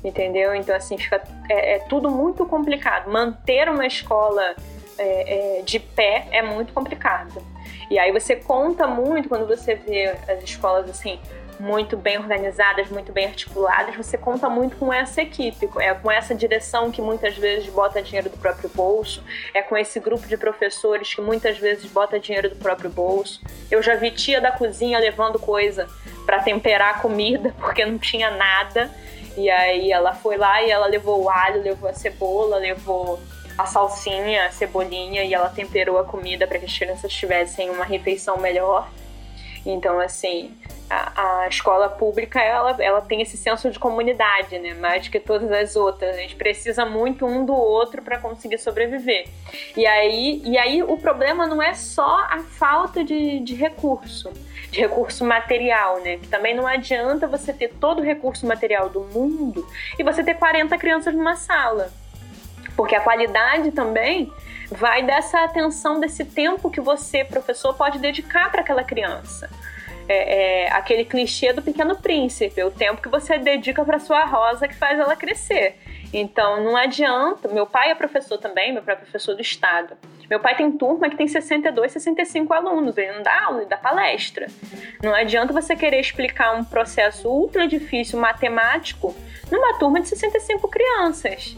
Entendeu? Então, assim, fica, é, é tudo muito complicado. Manter uma escola é, é, de pé é muito complicado. E aí você conta muito quando você vê as escolas assim muito bem organizadas, muito bem articuladas, você conta muito com essa equipe, é com essa direção que muitas vezes bota dinheiro do próprio bolso, é com esse grupo de professores que muitas vezes bota dinheiro do próprio bolso. Eu já vi tia da cozinha levando coisa para temperar a comida <laughs> porque não tinha nada. E aí ela foi lá e ela levou o alho, levou a cebola, levou a salsinha, a cebolinha e ela temperou a comida para que as crianças tivessem uma refeição melhor. Então, assim, a, a, escola pública ela, ela tem esse senso de comunidade, né? Mais que todas as outras. A gente precisa muito um do outro para conseguir sobreviver. E aí, e aí o problema não é só a falta de, de recurso, de recurso material, né? Que também não adianta você ter todo o recurso material do mundo e você ter 40 crianças numa sala porque a qualidade também vai dessa atenção, desse tempo que você, professor, pode dedicar para aquela criança. É, é, aquele clichê do pequeno príncipe, o tempo que você dedica para sua rosa que faz ela crescer. Então não adianta. Meu pai é professor também, meu pai é professor do estado. Meu pai tem turma que tem 62, 65 alunos, ele não dá aula, ele dá palestra. Não adianta você querer explicar um processo ultra difícil matemático numa turma de 65 crianças.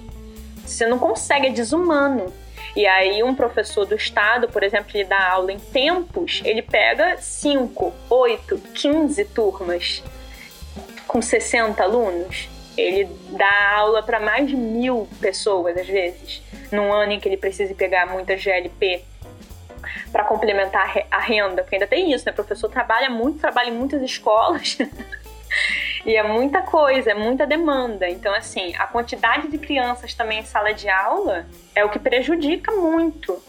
Você não consegue, é desumano. E aí um professor do estado, por exemplo, ele dá aula em tempos, ele pega 5, 8, 15 turmas com 60 alunos. Ele dá aula para mais de mil pessoas, às vezes, num ano em que ele precisa pegar muita GLP para complementar a renda, porque ainda tem isso, né? O professor trabalha muito, trabalha em muitas escolas. <laughs> E é muita coisa, é muita demanda. Então, assim, a quantidade de crianças também em sala de aula é o que prejudica muito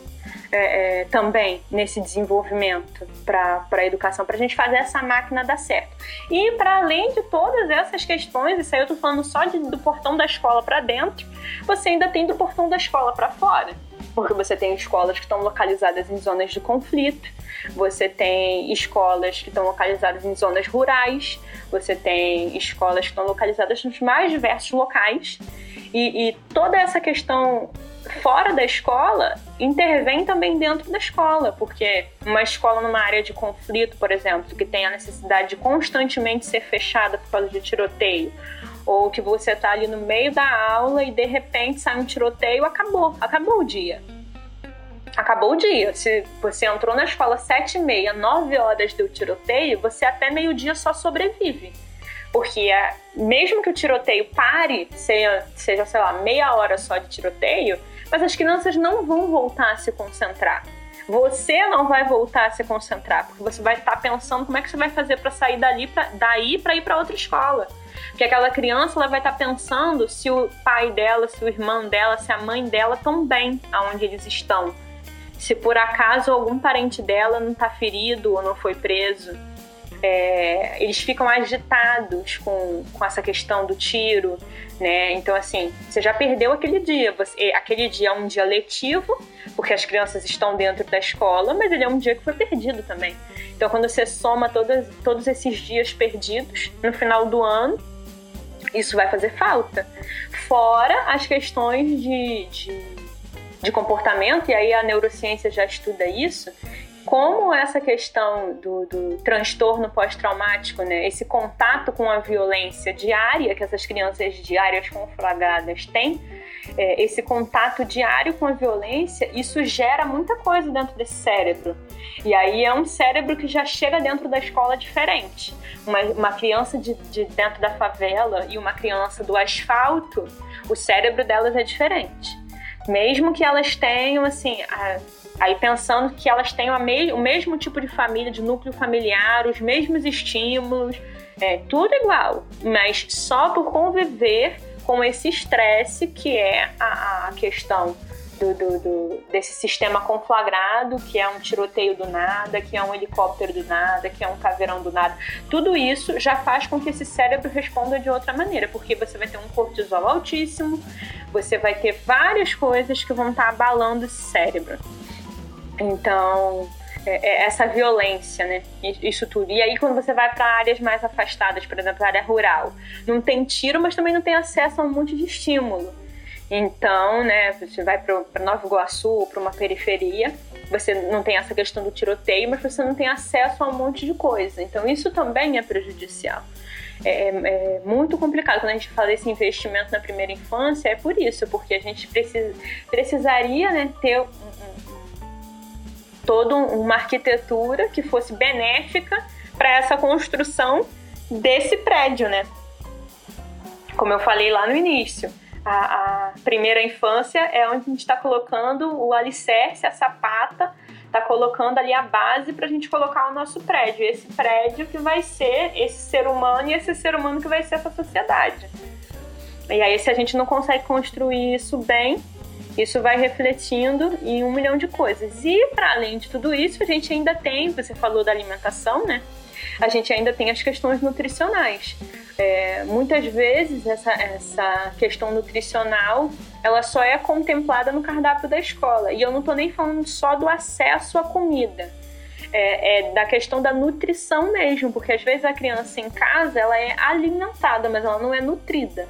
é, é, também nesse desenvolvimento para a educação, para a gente fazer essa máquina dar certo. E para além de todas essas questões, isso aí eu estou falando só de, do portão da escola para dentro, você ainda tem do portão da escola para fora porque você tem escolas que estão localizadas em zonas de conflito, você tem escolas que estão localizadas em zonas rurais, você tem escolas que estão localizadas nos mais diversos locais. E, e toda essa questão fora da escola intervém também dentro da escola, porque uma escola numa área de conflito, por exemplo, que tem a necessidade de constantemente ser fechada por causa de tiroteio, ou que você está ali no meio da aula e de repente sai um tiroteio, acabou, acabou o dia. Acabou o dia. Se você entrou na escola sete e meia, nove horas do tiroteio, você até meio dia só sobrevive. Porque é, mesmo que o tiroteio pare, seja, seja, sei lá, meia hora só de tiroteio, mas as crianças não vão voltar a se concentrar. Você não vai voltar a se concentrar, porque você vai estar pensando como é que você vai fazer para sair dali pra, daí para ir para outra escola. Porque aquela criança ela vai estar pensando se o pai dela, se o irmão dela, se a mãe dela estão bem aonde eles estão. Se por acaso algum parente dela não está ferido ou não foi preso é, eles ficam agitados com, com essa questão do tiro, né? Então, assim, você já perdeu aquele dia. Você, aquele dia é um dia letivo, porque as crianças estão dentro da escola, mas ele é um dia que foi perdido também. Então, quando você soma todas, todos esses dias perdidos no final do ano, isso vai fazer falta. Fora as questões de, de, de comportamento, e aí a neurociência já estuda isso, como essa questão do, do transtorno pós-traumático, né, esse contato com a violência diária que essas crianças diárias conflagradas têm, é, esse contato diário com a violência, isso gera muita coisa dentro desse cérebro. E aí é um cérebro que já chega dentro da escola diferente. Uma, uma criança de, de dentro da favela e uma criança do asfalto, o cérebro delas é diferente. Mesmo que elas tenham, assim, a, Aí pensando que elas têm me o mesmo tipo de família, de núcleo familiar, os mesmos estímulos, é tudo igual, mas só por conviver com esse estresse que é a, a questão do, do, do, desse sistema conflagrado, que é um tiroteio do nada, que é um helicóptero do nada, que é um caveirão do nada. Tudo isso já faz com que esse cérebro responda de outra maneira, porque você vai ter um cortisol altíssimo, você vai ter várias coisas que vão estar abalando esse cérebro. Então, é, é essa violência, né? Isso tudo. E aí, quando você vai para áreas mais afastadas, por exemplo, área rural, não tem tiro, mas também não tem acesso a um monte de estímulo. Então, né, você vai para Nova Iguaçu, para uma periferia, você não tem essa questão do tiroteio, mas você não tem acesso a um monte de coisa. Então, isso também é prejudicial. É, é, muito complicado. Quando a gente fala desse investimento na primeira infância, é por isso, porque a gente precisa, precisaria né, ter um, toda uma arquitetura que fosse benéfica para essa construção desse prédio, né? Como eu falei lá no início, a, a primeira infância é onde a gente está colocando o alicerce, a sapata, está colocando ali a base para a gente colocar o nosso prédio. Esse prédio que vai ser esse ser humano e esse ser humano que vai ser essa sociedade. E aí, se a gente não consegue construir isso bem, isso vai refletindo em um milhão de coisas. E para além de tudo isso, a gente ainda tem, você falou da alimentação, né? A gente ainda tem as questões nutricionais. É, muitas vezes essa, essa questão nutricional ela só é contemplada no cardápio da escola. E eu não estou nem falando só do acesso à comida. É, é, da questão da nutrição mesmo, porque às vezes a criança em casa ela é alimentada, mas ela não é nutrida.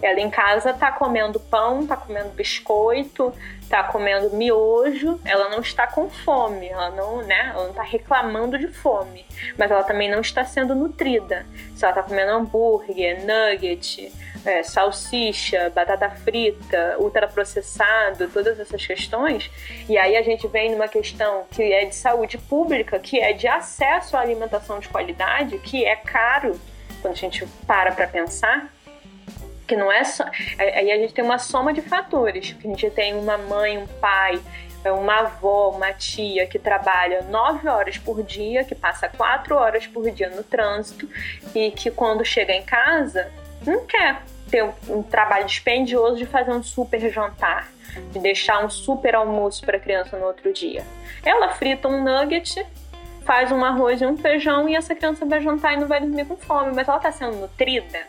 Ela em casa tá comendo pão, tá comendo biscoito, tá comendo miojo, ela não está com fome, ela não, né, ela não tá reclamando de fome, mas ela também não está sendo nutrida. Se ela tá comendo hambúrguer, nugget, é, salsicha, batata frita, ultraprocessado, todas essas questões, e aí a gente vem numa questão que é de saúde pública, que é de acesso à alimentação de qualidade, que é caro quando a gente para para pensar, que não é só. Aí a gente tem uma soma de fatores. A gente tem uma mãe, um pai, uma avó, uma tia que trabalha nove horas por dia, que passa quatro horas por dia no trânsito e que quando chega em casa não quer ter um, trabalho dispendioso de fazer um super jantar, de deixar um super almoço para a criança no outro dia. Ela frita um nugget, faz um arroz e um feijão e essa criança vai jantar e não vai dormir com fome, mas ela está sendo nutrida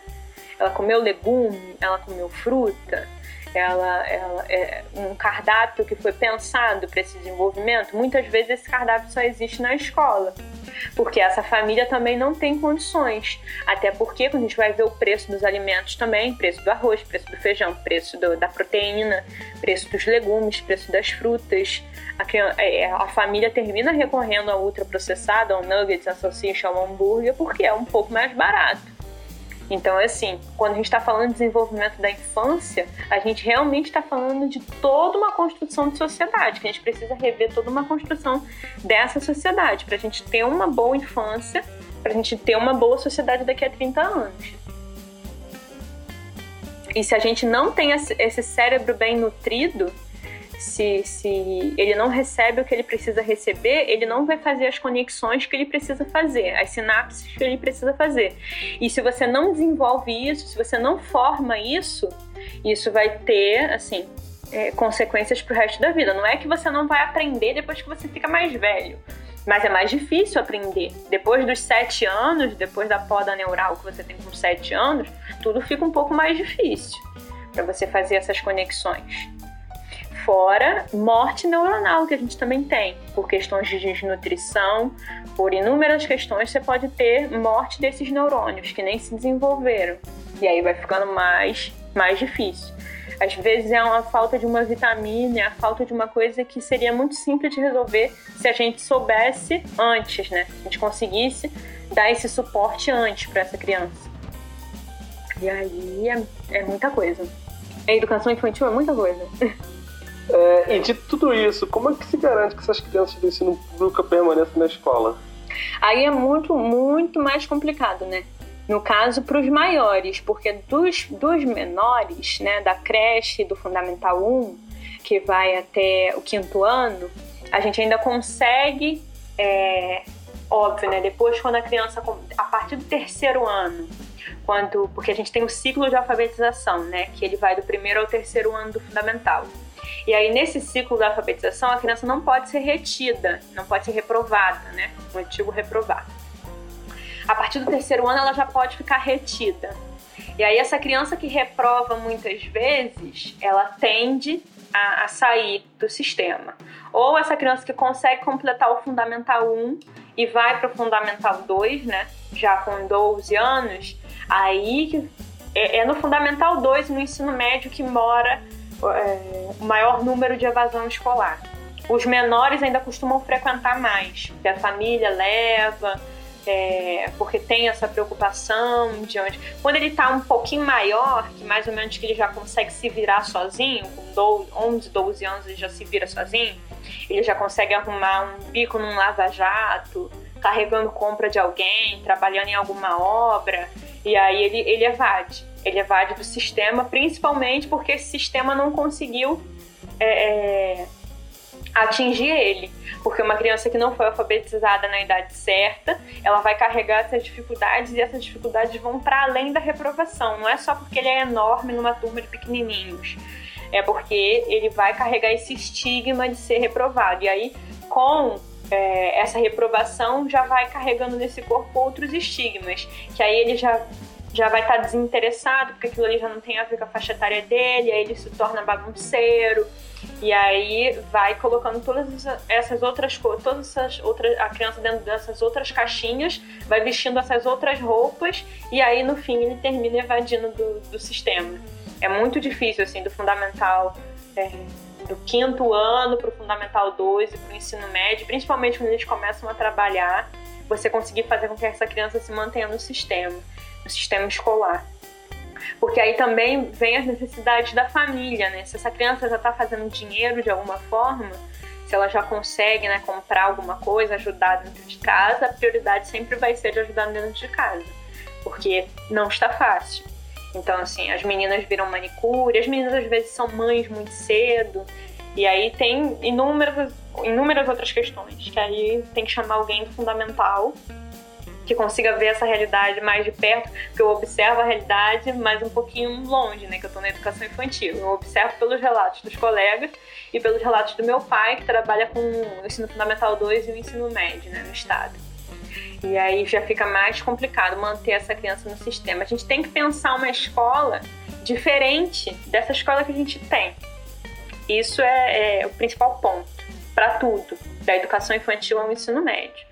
ela comeu legume, ela comeu fruta, ela, ela é um cardápio que foi pensado para esse desenvolvimento, muitas vezes esse cardápio só existe na escola. Porque essa família também não tem condições. Até porque, quando a gente vai ver o preço dos alimentos também, preço do arroz, preço do feijão, preço do, da proteína, preço dos legumes, preço das frutas, a, é, a família termina recorrendo ao ultraprocessado, ao nuggets, à salsicha, ao hambúrguer, porque é um pouco mais barato. Então, assim, quando a gente está falando de desenvolvimento da infância, a gente realmente está falando de toda uma construção de sociedade, que a gente precisa rever toda uma construção dessa sociedade, para a gente ter uma boa infância, para a gente ter uma boa sociedade daqui a 30 anos. E se a gente não tem esse cérebro bem nutrido, se, se ele não recebe o que ele precisa receber, ele não vai fazer as conexões que ele precisa fazer, as sinapses que ele precisa fazer. E se você não desenvolve isso, se você não forma isso, isso vai ter, assim, é, consequências para o resto da vida. Não é que você não vai aprender depois que você fica mais velho. Mas é mais difícil aprender. Depois dos sete anos, depois da poda neural que você tem com sete anos, tudo fica um pouco mais difícil para você fazer essas conexões. Fora morte neuronal, que a gente também tem, por questões de desnutrição, por inúmeras questões, você pode ter morte desses neurônios que nem se desenvolveram. E aí vai ficando mais, mais difícil. Às vezes é uma falta de uma vitamina, é a falta de uma coisa que seria muito simples de resolver se a gente soubesse antes, né? Se a gente conseguisse dar esse suporte antes para essa criança. E aí é, é muita coisa. A educação infantil é muita coisa. <laughs> É, e de tudo isso, como é que se garante que essas crianças do ensino público permaneçam na escola? Aí é muito, muito mais complicado, né? No caso, para os maiores, porque dos, dos menores, né, da creche do Fundamental 1, que vai até o quinto ano, a gente ainda consegue, é, óbvio, né? Depois, quando a criança, a partir do terceiro ano, quando, porque a gente tem o ciclo de alfabetização, né? Que ele vai do primeiro ao terceiro ano do fundamental. E aí, nesse ciclo da alfabetização, a criança não pode ser retida, não pode ser reprovada, né? O antigo reprovado. A partir do terceiro ano, ela já pode ficar retida. E aí, essa criança que reprova muitas vezes, ela tende a, a sair do sistema. Ou essa criança que consegue completar o Fundamental 1 e vai para o Fundamental 2, né? Já com 12 anos, aí é, é no Fundamental 2, no ensino médio, que mora é, o maior número de evasão escolar. Os menores ainda costumam frequentar mais, porque a família leva, é, porque tem essa preocupação de onde. Quando ele está um pouquinho maior, que mais ou menos que ele já consegue se virar sozinho, com 12, 11, 12 anos ele já se vira sozinho, ele já consegue arrumar um bico num lava-jato, carregando compra de alguém, trabalhando em alguma obra, e aí ele, ele evade ele evade do sistema, principalmente porque esse sistema não conseguiu é, é, atingir ele. Porque uma criança que não foi alfabetizada na idade certa, ela vai carregar essas dificuldades e essas dificuldades vão para além da reprovação. Não é só porque ele é enorme numa turma de pequenininhos, é porque ele vai carregar esse estigma de ser reprovado. E aí, com é, essa reprovação, já vai carregando nesse corpo outros estigmas, que aí ele já já vai estar tá desinteressado, porque aquilo ali já não tem a ver com a faixa etária dele, aí ele se torna bagunceiro, e aí vai colocando todas essas outras coisas, todas essas outras, a criança dentro dessas outras caixinhas, vai vestindo essas outras roupas, e aí no fim ele termina evadindo do, do sistema. É muito difícil, assim, do fundamental. É, do quinto ano para o Fundamental 2 e para o ensino médio, principalmente quando eles começam a trabalhar, você conseguir fazer com que essa criança se mantenha no sistema no sistema escolar. Porque aí também vem as necessidades da família, né? Se essa criança já está fazendo dinheiro de alguma forma, se ela já consegue né, comprar alguma coisa, ajudar dentro de casa, a prioridade sempre vai ser de ajudar dentro de casa. Porque não está fácil. Então, assim, as meninas viram manicure, as meninas às vezes são mães muito cedo, e aí tem inúmeras, inúmeras outras questões, que aí tem que chamar alguém do fundamental que consiga ver essa realidade mais de perto, porque eu observo a realidade mais um pouquinho longe, né, que eu estou na educação infantil. Eu observo pelos relatos dos colegas e pelos relatos do meu pai, que trabalha com o ensino fundamental 2 e o ensino médio, né, no estado. E aí já fica mais complicado manter essa criança no sistema. A gente tem que pensar uma escola diferente dessa escola que a gente tem. Isso é, é o principal ponto para tudo, da educação infantil ao ensino médio.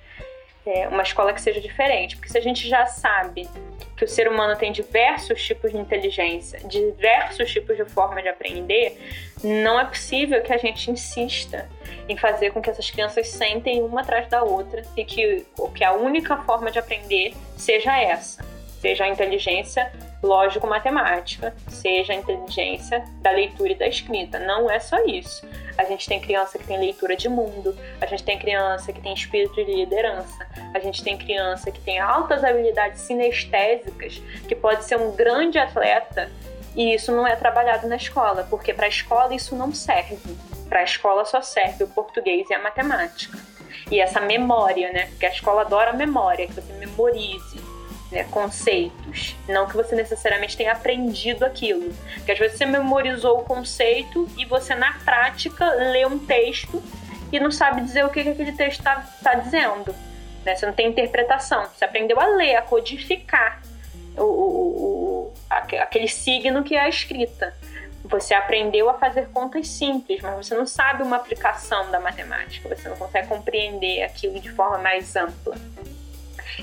É uma escola que seja diferente, porque se a gente já sabe que o ser humano tem diversos tipos de inteligência, diversos tipos de forma de aprender, não é possível que a gente insista em fazer com que essas crianças sentem uma atrás da outra e que, que a única forma de aprender seja essa, seja a inteligência lógico-matemática, seja a inteligência da leitura e da escrita. Não é só isso. A gente tem criança que tem leitura de mundo, a gente tem criança que tem espírito de liderança, a gente tem criança que tem altas habilidades sinestésicas, que pode ser um grande atleta e isso não é trabalhado na escola, porque para a escola isso não serve. Para a escola só serve o português e a matemática. E essa memória, né? Porque a escola adora a memória, que você memorize né, conceitos. Não que você necessariamente tenha aprendido aquilo. Porque às vezes você memorizou o conceito e você, na prática, lê um texto e não sabe dizer o que, que aquele texto está tá dizendo. Né? Você não tem interpretação. Você aprendeu a ler, a codificar o, o, o, aquele signo que é a escrita. Você aprendeu a fazer contas simples, mas você não sabe uma aplicação da matemática. Você não consegue compreender aquilo de forma mais ampla.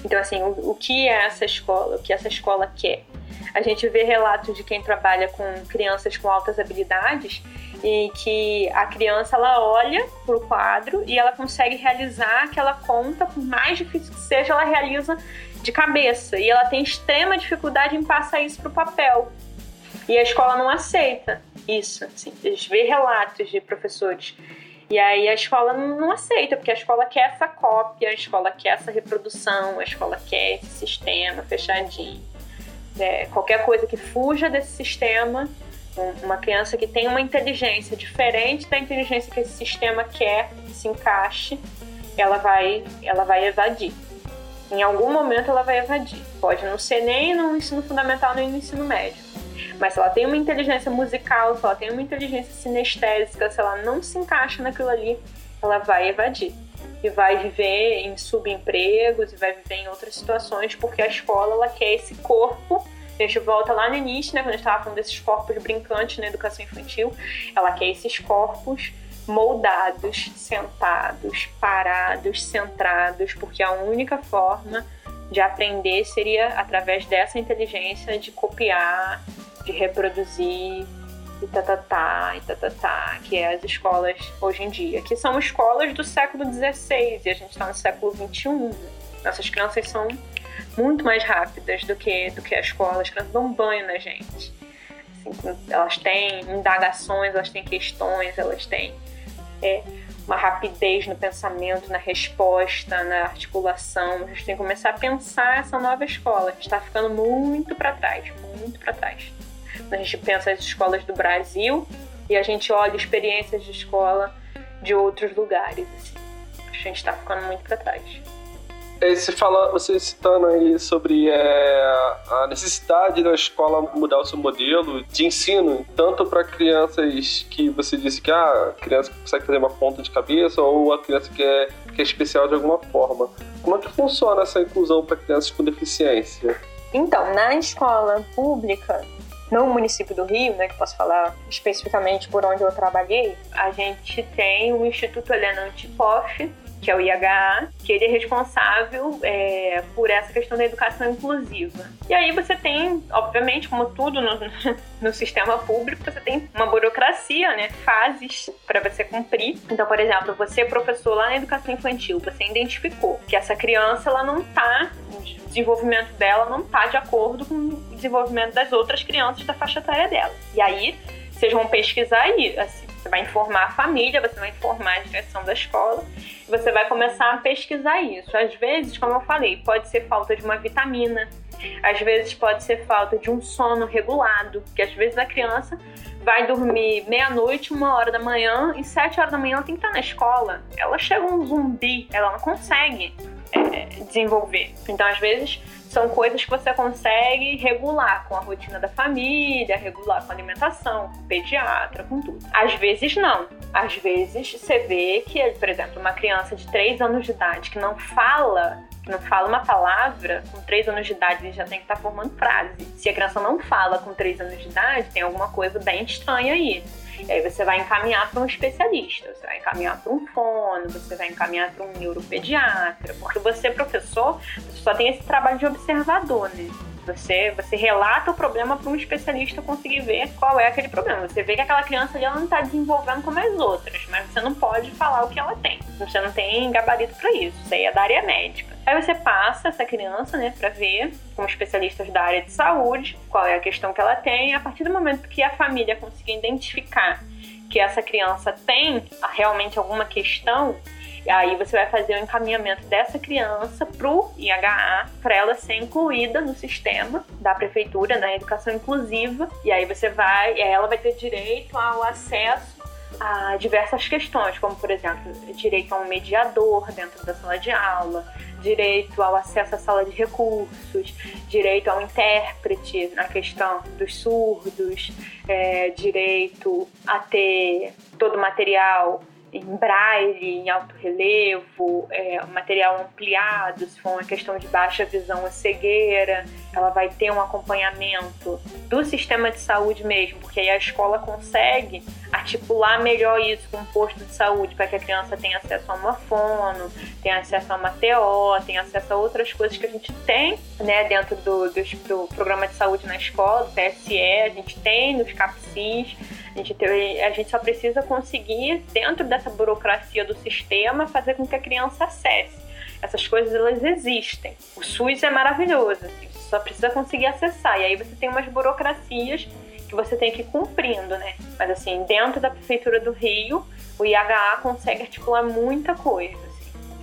Então, assim, o, o que é essa escola? O que essa escola quer? A gente vê relatos de quem trabalha com crianças com altas habilidades e que a criança ela olha para o quadro e ela consegue realizar aquela conta, por mais difícil que seja, ela realiza de cabeça e ela tem extrema dificuldade em passar isso para o papel. E a escola não aceita isso. Assim, gente vê relatos de professores e aí a escola não aceita, porque a escola quer essa cópia, a escola quer essa reprodução, a escola quer esse sistema fechadinho. É, qualquer coisa que fuja desse sistema, uma criança que tem uma inteligência diferente da inteligência que esse sistema quer que se encaixe, ela vai, ela vai evadir. Em algum momento ela vai evadir. Pode não ser nem no ensino fundamental nem no ensino médio mas se ela tem uma inteligência musical, se ela tem uma inteligência sinestésica, se ela não se encaixa naquilo ali, ela vai evadir. E vai viver em subempregos e vai viver em outras situações, porque a escola ela quer esse corpo. A gente volta lá no início, né, quando a gente estava falando desses corpos brincantes na educação infantil, ela quer esses corpos moldados, sentados, parados, centrados, porque a única forma de aprender seria através dessa inteligência de copiar, de reproduzir e tatatá, tá, tá, e tatatá, tá, que é as escolas hoje em dia, que são escolas do século XVI e a gente está no século XXI. Nossas crianças são muito mais rápidas do que, do que a escola, as crianças dão banho na gente. Assim, elas têm indagações, elas têm questões, elas têm é, uma rapidez no pensamento, na resposta, na articulação. A gente tem que começar a pensar essa nova escola. A gente está ficando muito para trás, muito para trás a gente pensa as escolas do Brasil e a gente olha experiências de escola de outros lugares. Assim. A gente está ficando muito para trás. É, você fala, você citando aí sobre é, a necessidade da escola mudar o seu modelo de ensino, tanto para crianças que você disse que ah, a criança consegue fazer uma ponta de cabeça ou a criança que é, que é especial de alguma forma. Como é que funciona essa inclusão para crianças com deficiência? Então, na escola pública, no município do Rio, né, que posso falar especificamente por onde eu trabalhei, a gente tem o Instituto Helena Antipoff, que é o IHA, que ele é responsável é, por essa questão da educação inclusiva. E aí você tem, obviamente, como tudo no, <laughs> no sistema público, você tem uma burocracia, né, fases para você cumprir. Então, por exemplo, você é professor lá na educação infantil, você identificou que essa criança ela não está desenvolvimento dela não está de acordo com o desenvolvimento das outras crianças da faixa etária dela. E aí, vocês vão pesquisar aí, assim, você vai informar a família, você vai informar a direção da escola, você vai começar a pesquisar isso. Às vezes, como eu falei, pode ser falta de uma vitamina, às vezes pode ser falta de um sono regulado, que às vezes a criança vai dormir meia-noite, uma hora da manhã, e sete horas da manhã ela tem que estar na escola. Ela chega um zumbi, ela não consegue é, desenvolver. Então, às vezes, são coisas que você consegue regular com a rotina da família, regular com a alimentação, com o pediatra, com tudo. Às vezes não. Às vezes você vê que, por exemplo, uma criança de 3 anos de idade que não fala que não fala uma palavra, com 3 anos de idade ele já tem que estar tá formando frase. Se a criança não fala com 3 anos de idade, tem alguma coisa bem estranha aí. E aí você vai encaminhar para um especialista, você vai encaminhar para um fono, você vai encaminhar para um neuropediatra, porque você, professor, você só tem esse trabalho de observador, né? Você, você relata o problema para um especialista conseguir ver qual é aquele problema. Você vê que aquela criança ali ela não está desenvolvendo como as outras, mas você não pode falar o que ela tem. Você não tem gabarito para isso. Isso aí é da área médica. Aí você passa essa criança, né, para ver com especialistas da área de saúde qual é a questão que ela tem. A partir do momento que a família conseguir identificar que essa criança tem realmente alguma questão, aí você vai fazer o encaminhamento dessa criança para o IHA, para ela ser incluída no sistema da prefeitura, na educação inclusiva. E aí você vai, ela vai ter direito ao acesso a diversas questões, como por exemplo, direito a um mediador dentro da sala de aula, direito ao acesso à sala de recursos, direito ao intérprete na questão dos surdos, é, direito a ter todo o material em braille, em alto relevo, é, material ampliado, se for uma questão de baixa visão ou cegueira, ela vai ter um acompanhamento do sistema de saúde mesmo, porque aí a escola consegue articular melhor isso com o posto de saúde para que a criança tenha acesso a uma fono, tenha acesso a uma TO, tenha acesso a outras coisas que a gente tem né, dentro do, do, do programa de saúde na escola, do PSE, a gente tem nos CAPCIS, a gente, a gente só precisa conseguir, dentro dessa burocracia do sistema, fazer com que a criança acesse. Essas coisas elas existem. O SUS é maravilhoso, assim, você só precisa conseguir acessar. E aí você tem umas burocracias que você tem que ir cumprindo, né? Mas assim, dentro da Prefeitura do Rio, o IHA consegue articular muita coisa.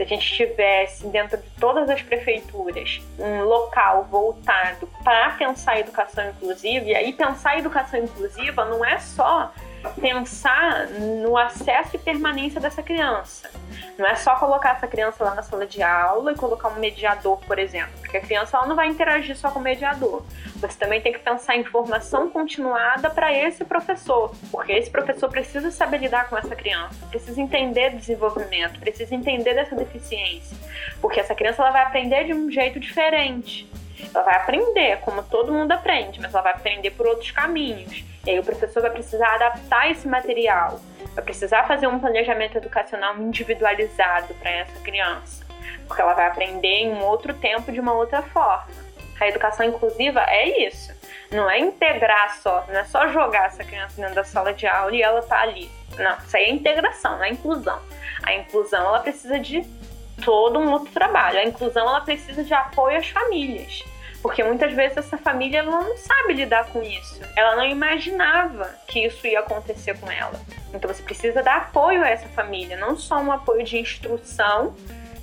Se a gente tivesse dentro de todas as prefeituras um local voltado para pensar educação inclusiva, e aí pensar educação inclusiva não é só pensar no acesso e permanência dessa criança. Não é só colocar essa criança lá na sala de aula e colocar um mediador, por exemplo, porque a criança ela não vai interagir só com o mediador. Você também tem que pensar em formação continuada para esse professor, porque esse professor precisa saber lidar com essa criança, precisa entender desenvolvimento, precisa entender dessa deficiência, porque essa criança ela vai aprender de um jeito diferente. Ela vai aprender, como todo mundo aprende, mas ela vai aprender por outros caminhos. E aí o professor vai precisar adaptar esse material, vai precisar fazer um planejamento educacional individualizado para essa criança, porque ela vai aprender em um outro tempo de uma outra forma. A educação inclusiva é isso. Não é integrar só, não é só jogar essa criança dentro da sala de aula e ela tá ali. Não, isso aí é integração, não é inclusão. A inclusão ela precisa de todo um outro trabalho. A inclusão ela precisa de apoio às famílias. Porque muitas vezes essa família ela não sabe lidar com isso. Ela não imaginava que isso ia acontecer com ela. Então você precisa dar apoio a essa família, não só um apoio de instrução,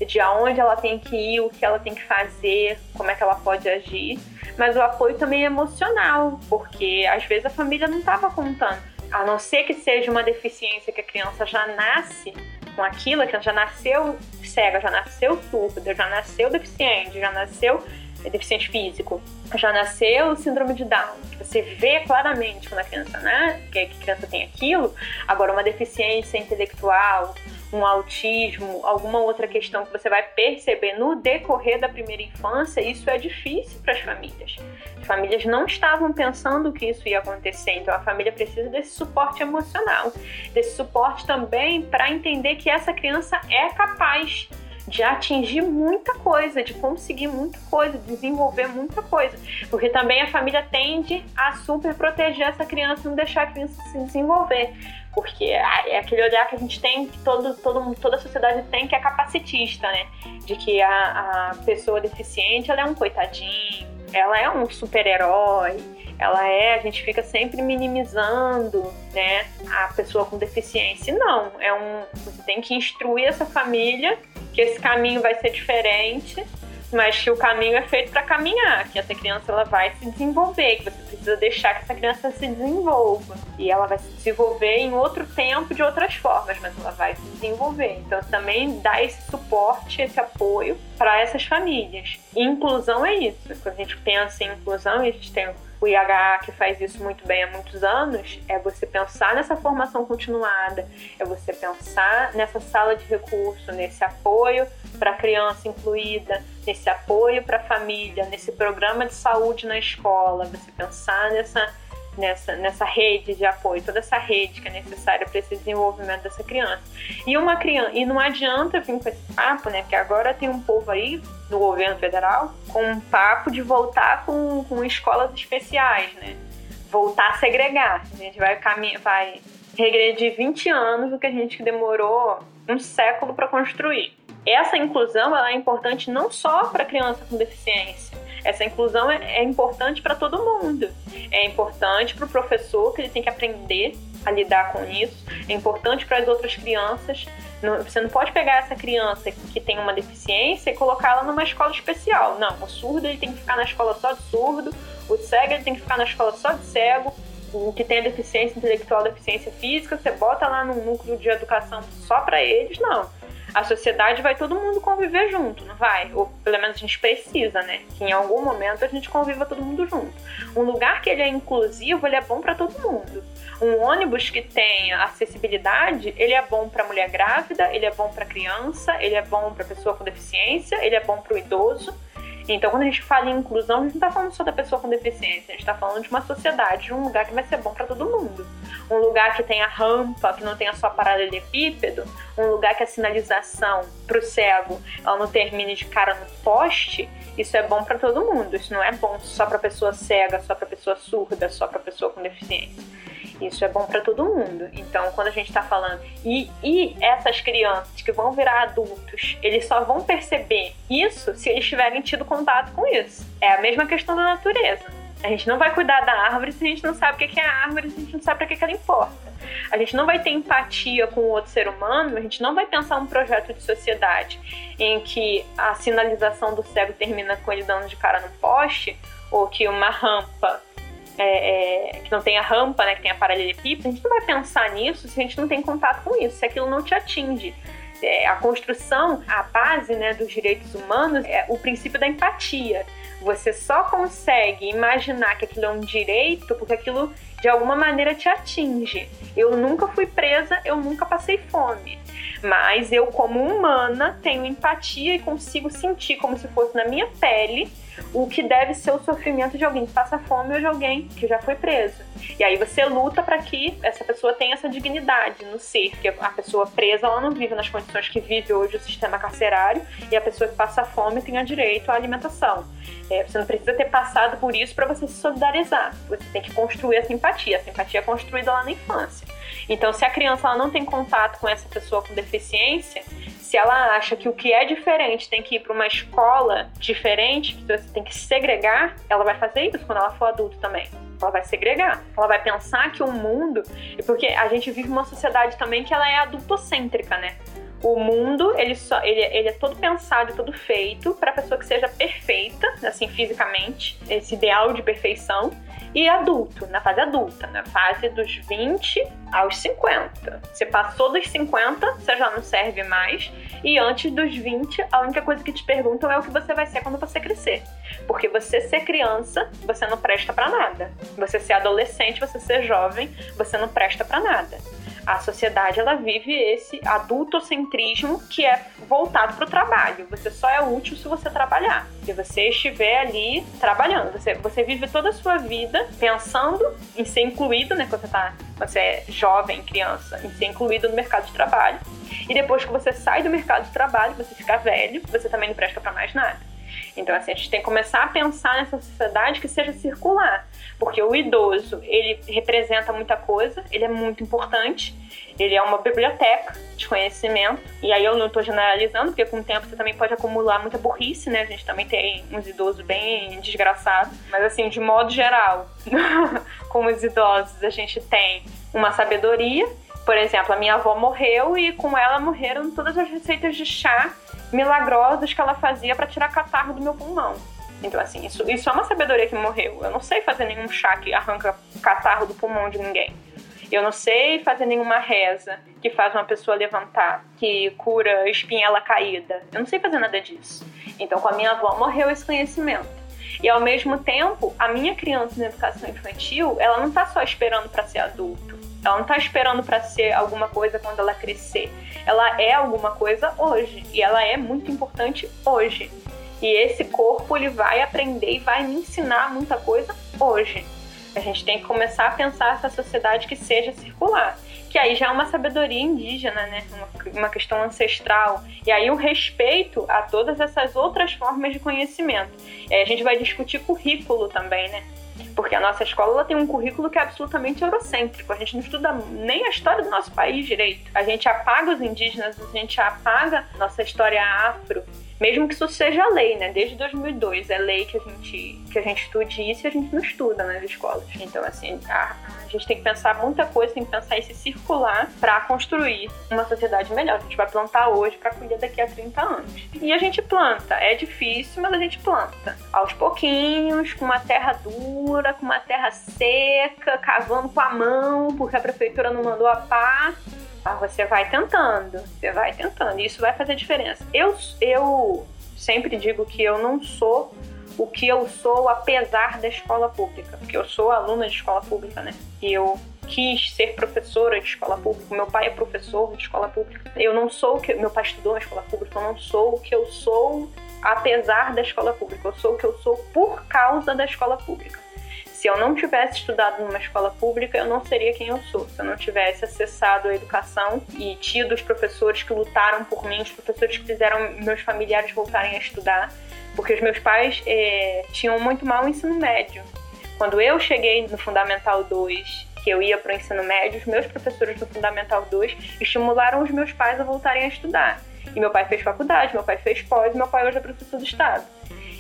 de aonde ela tem que ir, o que ela tem que fazer, como é que ela pode agir, mas o apoio também emocional, porque às vezes a família não estava contando. A não ser que seja uma deficiência que a criança já nasce com aquilo, que ela já nasceu cega, já nasceu surda, já nasceu deficiente, já nasceu é deficiente físico, já nasceu síndrome de Down. Você vê claramente quando a criança, né, que a criança tem aquilo. Agora, uma deficiência intelectual, um autismo, alguma outra questão que você vai perceber no decorrer da primeira infância, isso é difícil para as famílias. As famílias não estavam pensando que isso ia acontecer, então a família precisa desse suporte emocional, desse suporte também para entender que essa criança é capaz de atingir muita coisa, de conseguir muita coisa, desenvolver muita coisa. Porque também a família tende a super proteger essa criança, não deixar a criança se desenvolver. Porque é aquele olhar que a gente tem, que todo, todo, toda a sociedade tem, que é capacitista, né? De que a, a pessoa deficiente ela é um coitadinho, ela é um super-herói, ela é, a gente fica sempre minimizando, né, a pessoa com deficiência. Não, é um, você tem que instruir essa família que esse caminho vai ser diferente, mas que o caminho é feito para caminhar, que essa criança ela vai se desenvolver, que você precisa deixar que essa criança se desenvolva. E ela vai se desenvolver em outro tempo, de outras formas, mas ela vai se desenvolver. Então também dá esse suporte, esse apoio para essas famílias. Inclusão é isso. Quando a gente pensa em inclusão, a gente tem o IHA, que faz isso muito bem há muitos anos, é você pensar nessa formação continuada, é você pensar nessa sala de recurso, nesse apoio para a criança incluída, nesse apoio para a família, nesse programa de saúde na escola, você pensar nessa nessa, nessa rede de apoio, toda essa rede que é necessária para esse desenvolvimento dessa criança. E uma criança, e não adianta vir com esse papo, né? Porque agora tem um povo aí no governo federal com um papo de voltar com, com escolas especiais, né? Voltar a segregar. A gente vai caminhar, vai regredir 20 anos do que a gente demorou um século para construir. Essa inclusão ela é importante não só para criança com deficiência, essa inclusão é, é importante para todo mundo. É importante para o professor, que ele tem que aprender a lidar com isso. É importante para as outras crianças. você não pode pegar essa criança que tem uma deficiência e colocá-la numa escola especial. Não, o surdo ele tem que ficar na escola só de surdo, o cego ele tem que ficar na escola só de cego, o que tem a deficiência intelectual, deficiência física, você bota lá num núcleo de educação só para eles. Não a sociedade vai todo mundo conviver junto, não vai? Ou pelo menos a gente precisa, né? Que em algum momento a gente conviva todo mundo junto. Um lugar que ele é inclusivo, ele é bom para todo mundo. Um ônibus que tem acessibilidade, ele é bom para mulher grávida, ele é bom para criança, ele é bom para pessoa com deficiência, ele é bom para o idoso. Então, quando a gente fala em inclusão, a gente não está falando só da pessoa com deficiência, a gente está falando de uma sociedade, de um lugar que vai ser bom para todo mundo. Um lugar que tenha rampa, que não tenha só paralelepípedo, um lugar que a sinalização para o cego ela não termine de cara no poste, isso é bom para todo mundo. Isso não é bom só para pessoa cega, só para pessoa surda, só para pessoa com deficiência. Isso é bom para todo mundo. Então, quando a gente está falando. E, e essas crianças que vão virar adultos, eles só vão perceber isso se eles tiverem tido contato com isso. É a mesma questão da natureza. A gente não vai cuidar da árvore se a gente não sabe o que é a árvore, se a gente não sabe para que ela importa. A gente não vai ter empatia com o outro ser humano, a gente não vai pensar um projeto de sociedade em que a sinalização do cego termina com ele dando de cara no poste, ou que uma rampa é, é, que não tem a rampa, né, que tem a paralelepípedo, a gente não vai pensar nisso se a gente não tem contato com isso, se aquilo não te atinge. É, a construção, a base né, dos direitos humanos é o princípio da empatia. Você só consegue imaginar que aquilo é um direito porque aquilo de alguma maneira te atinge. Eu nunca fui presa, eu nunca passei fome. Mas eu, como humana, tenho empatia e consigo sentir como se fosse na minha pele o que deve ser o sofrimento de alguém que passa fome ou de alguém que já foi preso. E aí você luta para que essa pessoa tenha essa dignidade no ser, que a pessoa presa ela não vive nas condições que vive hoje o sistema carcerário e a pessoa que passa fome tenha direito à alimentação. É, você não precisa ter passado por isso para você se solidarizar. Você tem que construir a simpatia. A simpatia é construída lá na infância. Então, se a criança não tem contato com essa pessoa com deficiência, se ela acha que o que é diferente tem que ir para uma escola diferente, que você tem que segregar, ela vai fazer isso quando ela for adulto também. Ela vai segregar. Ela vai pensar que o mundo. Porque a gente vive uma sociedade também que ela é adultocêntrica, né? O mundo, ele, só, ele, ele é todo pensado todo feito para a pessoa que seja perfeita, assim, fisicamente, esse ideal de perfeição e adulto, na fase adulta, na fase dos 20 aos 50. Você passou dos 50, você já não serve mais, e antes dos 20, a única coisa que te perguntam é o que você vai ser quando você crescer. Porque você ser criança, você não presta para nada. Você ser adolescente, você ser jovem, você não presta para nada a sociedade ela vive esse adultocentrismo que é voltado para o trabalho. Você só é útil se você trabalhar. Se você estiver ali trabalhando, você, você vive toda a sua vida pensando em ser incluído, né? Quando você, tá, você é jovem, criança, em ser incluído no mercado de trabalho. E depois que você sai do mercado de trabalho, você fica velho, você também não presta para mais nada. Então, assim, a gente tem que começar a pensar nessa sociedade que seja circular, porque o idoso, ele representa muita coisa, ele é muito importante, ele é uma biblioteca de conhecimento, e aí eu não estou generalizando, porque com o tempo você também pode acumular muita burrice, né? A gente também tem uns idosos bem desgraçados, mas assim, de modo geral, <laughs> como os idosos, a gente tem uma sabedoria, por exemplo, a minha avó morreu e com ela morreram todas as receitas de chá milagrosas que ela fazia para tirar catarro do meu pulmão. Então, assim, isso, isso é uma sabedoria que morreu. Eu não sei fazer nenhum chá que arranca catarro do pulmão de ninguém. Eu não sei fazer nenhuma reza que faz uma pessoa levantar, que cura espinhela caída. Eu não sei fazer nada disso. Então, com a minha avó morreu esse conhecimento. E ao mesmo tempo, a minha criança na educação infantil, ela não está só esperando para ser adulto. Ela não está esperando para ser alguma coisa quando ela crescer. Ela é alguma coisa hoje e ela é muito importante hoje. E esse corpo ele vai aprender e vai me ensinar muita coisa hoje. A gente tem que começar a pensar essa sociedade que seja circular que aí já é uma sabedoria indígena, né? Uma, uma, questão ancestral. E aí o respeito a todas essas outras formas de conhecimento. Aí a gente vai discutir currículo também, né? Porque a nossa escola tem um currículo que é absolutamente eurocêntrico. A gente não estuda nem a história do nosso país direito. A gente apaga os indígenas, a gente apaga nossa história afro. Mesmo que isso seja lei, né? Desde 2002 é lei que a gente, que a gente estude isso e a gente não estuda nas escolas. Então, assim, a, a gente tem que pensar muita coisa, tem que pensar esse circular para construir uma sociedade melhor. A gente vai plantar hoje para colher daqui a 30 anos. E a gente planta. É difícil, mas a gente planta. Aos pouquinhos, com uma terra dura, com uma terra seca, cavando com a mão, porque a prefeitura não mandou a pá. Ah, você vai tentando, você vai tentando. E isso vai fazer diferença. Eu, eu sempre digo que eu não sou o que eu sou apesar da escola pública, porque eu sou aluna de escola pública, né? E eu quis ser professora de escola pública. Meu pai é professor de escola pública. Eu não sou o que meu pai estudou na escola pública. Eu não sou o que eu sou apesar da escola pública. Eu sou o que eu sou por causa da escola pública. Se eu não tivesse estudado numa escola pública, eu não seria quem eu sou. Se eu não tivesse acessado a educação e tido os professores que lutaram por mim, os professores que fizeram meus familiares voltarem a estudar, porque os meus pais é, tinham muito mal ensino médio. Quando eu cheguei no Fundamental 2, que eu ia para o ensino médio, os meus professores do Fundamental 2 estimularam os meus pais a voltarem a estudar. E meu pai fez faculdade, meu pai fez pós, meu pai hoje é professor do Estado.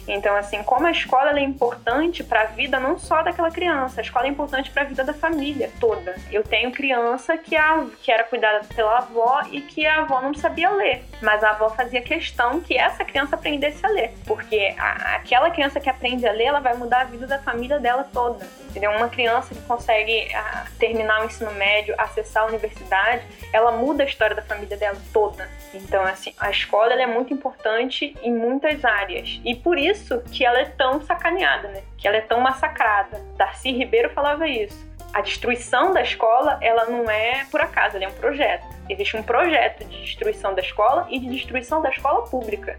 Então, assim, como a escola é importante para a vida não só daquela criança, a escola é importante para a vida da família toda. Eu tenho criança que, a, que era cuidada pela avó e que a avó não sabia ler, mas a avó fazia questão que essa criança aprendesse a ler, porque a, aquela criança que aprende a ler, ela vai mudar a vida da família dela toda. Entendeu? Uma criança que consegue a, terminar o ensino médio, acessar a universidade, ela muda a história da família dela toda. Então, assim, a escola é muito importante em muitas áreas. E por isso que ela é tão sacaneada, né? Que ela é tão massacrada. Darcy Ribeiro falava isso. A destruição da escola, ela não é por acaso, ela é um projeto. Existe um projeto de destruição da escola e de destruição da escola pública.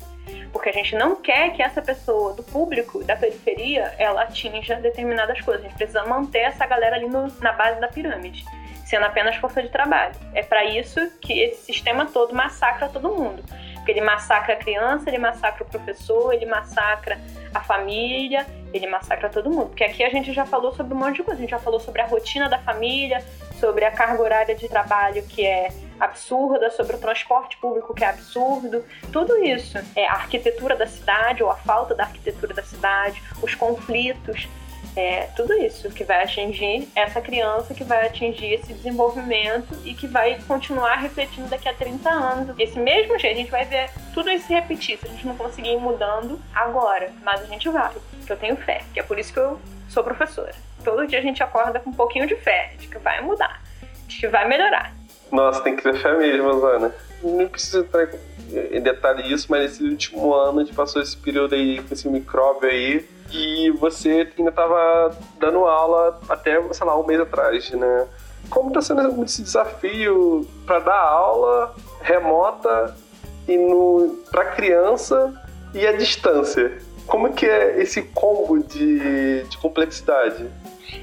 Porque a gente não quer que essa pessoa do público, da periferia, ela atinja determinadas coisas. A gente precisa manter essa galera ali no, na base da pirâmide sendo apenas força de trabalho. É para isso que esse sistema todo massacra todo mundo. Porque ele massacra a criança, ele massacra o professor, ele massacra a família, ele massacra todo mundo. Porque aqui a gente já falou sobre um monte de coisa. A gente já falou sobre a rotina da família, sobre a carga horária de trabalho que é absurda, sobre o transporte público que é absurdo. Tudo isso é a arquitetura da cidade ou a falta da arquitetura da cidade, os conflitos é tudo isso que vai atingir essa criança, que vai atingir esse desenvolvimento e que vai continuar refletindo daqui a 30 anos. Esse mesmo jeito, a gente vai ver tudo isso se repetir se a gente não conseguir ir mudando agora. Mas a gente vai, que eu tenho fé, que é por isso que eu sou professora. Todo dia a gente acorda com um pouquinho de fé, de que vai mudar, de que vai melhorar. Nossa, tem que ter fé mesmo, Ana. Não precisa entrar em detalhe isso, mas nesse último ano a gente passou esse período aí com esse micróbio aí e você ainda estava dando aula até, sei lá, um mês atrás, né? Como está sendo esse desafio para dar aula remota e para criança e à distância? Como que é esse combo de, de complexidade?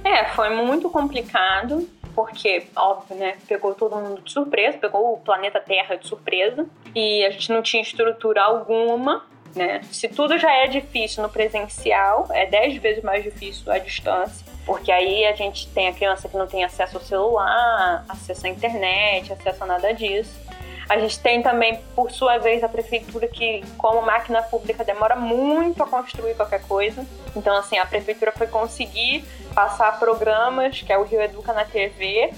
É, foi muito complicado, porque, óbvio, né, pegou todo mundo de surpresa, pegou o planeta Terra de surpresa, e a gente não tinha estrutura alguma né? Se tudo já é difícil no presencial, é dez vezes mais difícil à distância, porque aí a gente tem a criança que não tem acesso ao celular, acesso à internet, acesso a nada disso. A gente tem também, por sua vez, a prefeitura que, como máquina pública, demora muito a construir qualquer coisa. Então, assim, a prefeitura foi conseguir passar programas, que é o Rio Educa na TV,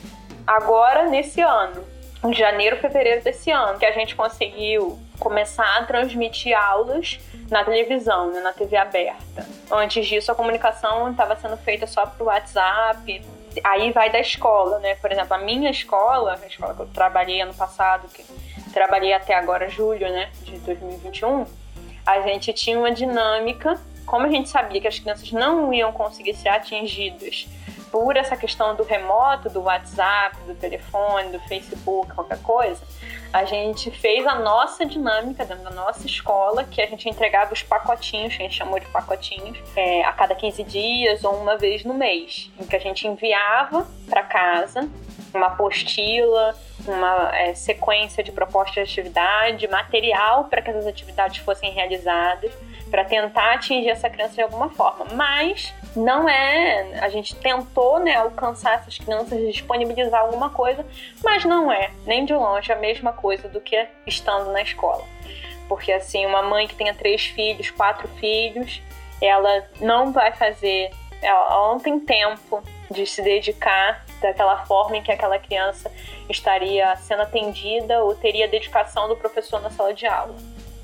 agora nesse ano, em janeiro, fevereiro desse ano, que a gente conseguiu começar a transmitir aulas na televisão, né, na TV aberta. Antes disso, a comunicação estava sendo feita só pro WhatsApp. Aí vai da escola, né? Por exemplo, a minha escola, a escola que eu trabalhei ano passado, que trabalhei até agora, julho, né, de 2021, a gente tinha uma dinâmica como a gente sabia que as crianças não iam conseguir ser atingidas por essa questão do remoto, do WhatsApp, do telefone, do Facebook, qualquer coisa, a gente fez a nossa dinâmica dentro da nossa escola, que a gente entregava os pacotinhos, que a gente chamou de pacotinhos, é, a cada 15 dias ou uma vez no mês, em que a gente enviava para casa uma apostila, uma é, sequência de propostas de atividade, material para que essas atividades fossem realizadas, para tentar atingir essa criança de alguma forma. Mas não é. A gente tentou né, alcançar essas crianças, disponibilizar alguma coisa, mas não é nem de longe a mesma coisa do que estando na escola. Porque assim, uma mãe que tenha três filhos, quatro filhos, ela não vai fazer, ela não tem tempo de se dedicar daquela forma em que aquela criança estaria sendo atendida ou teria dedicação do professor na sala de aula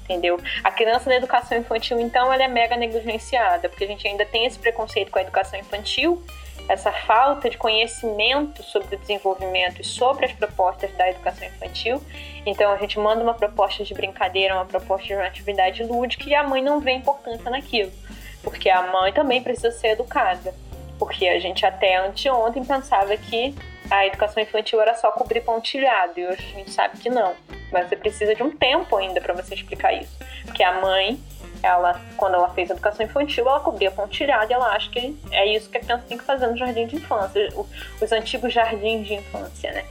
entendeu? A criança na educação infantil, então, ela é mega negligenciada, porque a gente ainda tem esse preconceito com a educação infantil, essa falta de conhecimento sobre o desenvolvimento e sobre as propostas da educação infantil. Então, a gente manda uma proposta de brincadeira, uma proposta de uma atividade lúdica e a mãe não vê importância naquilo, porque a mãe também precisa ser educada. Porque a gente até anteontem pensava que a educação infantil era só cobrir pontilhado, e hoje a gente sabe que não. Mas você precisa de um tempo ainda para você explicar isso. Porque a mãe, ela, quando ela fez educação infantil, ela cobria pontilhado e ela acha que é isso que a criança tem que fazer no jardim de infância, os antigos jardins de infância, né?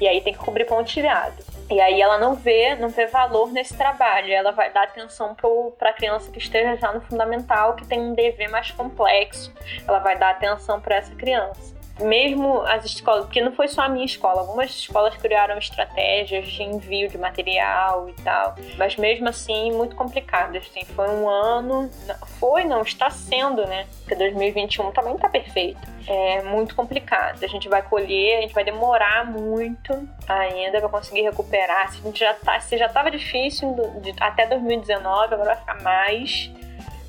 E aí tem que cobrir pontilhado. E aí ela não vê, não vê valor nesse trabalho. Ela vai dar atenção para a criança que esteja já no fundamental, que tem um dever mais complexo. Ela vai dar atenção para essa criança mesmo as escolas, porque não foi só a minha escola, algumas escolas criaram estratégias de envio de material e tal, mas mesmo assim muito complicadas. Assim, foi um ano, foi não, está sendo, né? Porque 2021 também está perfeito. É muito complicado. A gente vai colher, a gente vai demorar muito ainda para conseguir recuperar. Se a gente já tá, se já estava difícil até 2019, agora vai ficar mais,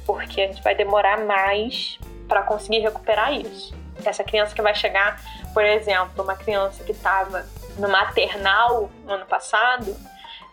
porque a gente vai demorar mais para conseguir recuperar isso essa criança que vai chegar, por exemplo, uma criança que estava no maternal no ano passado,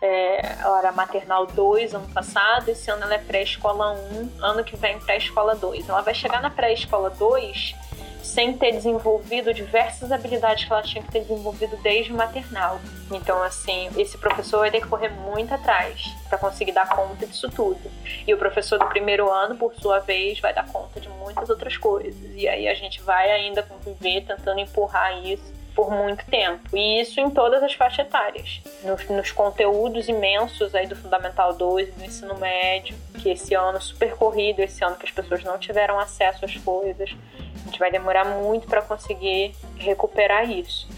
é, ela era maternal 2 ano passado, esse ano ela é pré-escola 1, ano que vem pré-escola 2. Ela vai chegar na pré-escola 2 sem ter desenvolvido diversas habilidades que ela tinha que ter desenvolvido desde o maternal. Então, assim, esse professor vai ter que correr muito atrás para conseguir dar conta disso tudo. E o professor do primeiro ano, por sua vez, vai dar conta de muitas outras coisas. E aí a gente vai ainda conviver tentando empurrar isso por muito tempo. E isso em todas as faixas etárias. Nos, nos, conteúdos imensos aí do Fundamental 2 e do ensino médio, que esse ano super corrido, esse ano que as pessoas não tiveram acesso às coisas. A gente vai demorar muito para conseguir recuperar isso.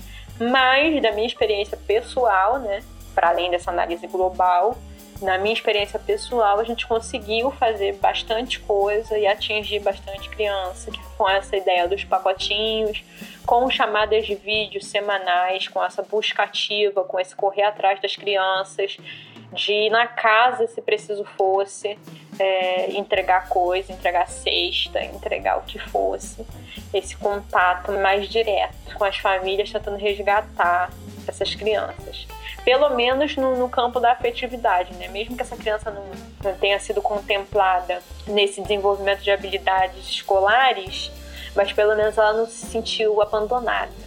Mas, da minha experiência pessoal, né, para além dessa análise global, na minha experiência pessoal, a gente conseguiu fazer bastante coisa e atingir bastante criança, com essa ideia dos pacotinhos, com chamadas de vídeo semanais, com essa busca ativa, com esse correr atrás das crianças, de ir na casa se preciso fosse, é, entregar coisa, entregar cesta, entregar o que fosse. Esse contato mais direto com as famílias tentando resgatar essas crianças. Pelo menos no, no campo da afetividade, né? Mesmo que essa criança não, não tenha sido contemplada nesse desenvolvimento de habilidades escolares, mas pelo menos ela não se sentiu abandonada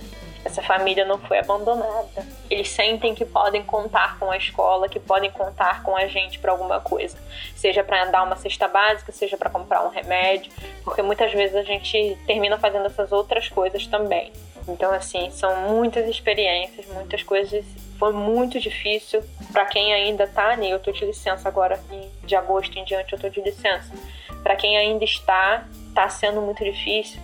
essa família não foi abandonada. Eles sentem que podem contar com a escola, que podem contar com a gente para alguma coisa, seja para dar uma cesta básica, seja para comprar um remédio, porque muitas vezes a gente termina fazendo essas outras coisas também. Então, assim, são muitas experiências, muitas coisas. Foi muito difícil para quem ainda tá, né? Eu tô de licença agora, de agosto em diante eu tô de licença. Para quem ainda está, tá sendo muito difícil.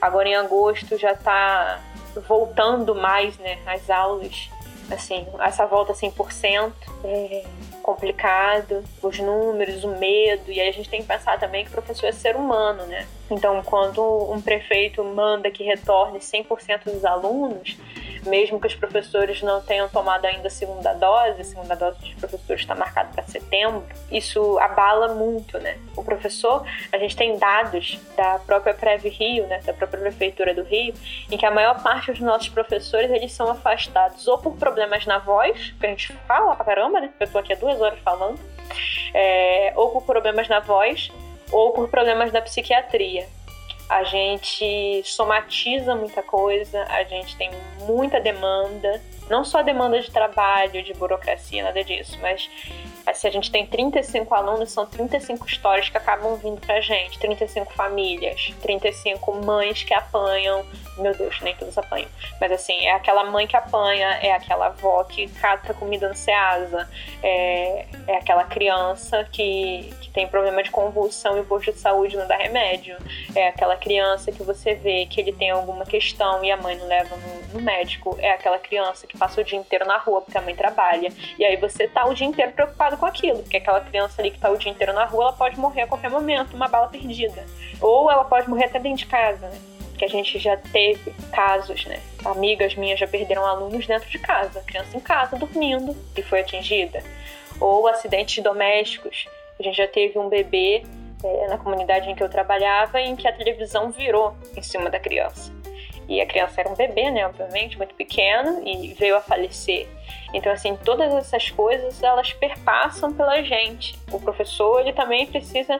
Agora em agosto já tá voltando mais, né, às aulas, assim, essa volta 100% é complicado, os números, o medo, e aí a gente tem que pensar também que o professor é ser humano, né? Então, quando um prefeito manda que retorne 100% dos alunos, mesmo que os professores não tenham tomado ainda a segunda dose, a segunda dose dos professores está marcada para setembro, isso abala muito, né? O professor, a gente tem dados da própria Prev Rio, né, da própria prefeitura do Rio, em que a maior parte dos nossos professores eles são afastados ou por problemas na voz, que a gente fala pra caramba, né? Eu tô aqui há duas horas falando, é, ou por problemas na voz, ou por problemas da psiquiatria. A gente somatiza muita coisa, a gente tem muita demanda, não só demanda de trabalho, de burocracia, nada disso, mas se a gente tem 35 alunos, são 35 histórias que acabam vindo pra gente, 35 famílias, 35 mães que apanham. Meu Deus, nem todos apanham. Mas assim, é aquela mãe que apanha, é aquela avó que cata comida no é, é aquela criança que, que tem problema de convulsão e o posto de saúde não dá remédio. É aquela criança que você vê que ele tem alguma questão e a mãe não leva no, no médico. É aquela criança que passa o dia inteiro na rua porque a mãe trabalha. E aí você tá o dia inteiro preocupado com aquilo, porque aquela criança ali que tá o dia inteiro na rua, ela pode morrer a qualquer momento, uma bala perdida. Ou ela pode morrer até dentro de casa, né? Que a gente já teve casos, né? Amigas minhas já perderam alunos dentro de casa, criança em casa dormindo e foi atingida. Ou acidentes domésticos. A gente já teve um bebê é, na comunidade em que eu trabalhava em que a televisão virou em cima da criança. E a criança era um bebê, né, obviamente, muito pequeno e veio a falecer. Então, assim, todas essas coisas, elas perpassam pela gente. O professor, ele também precisa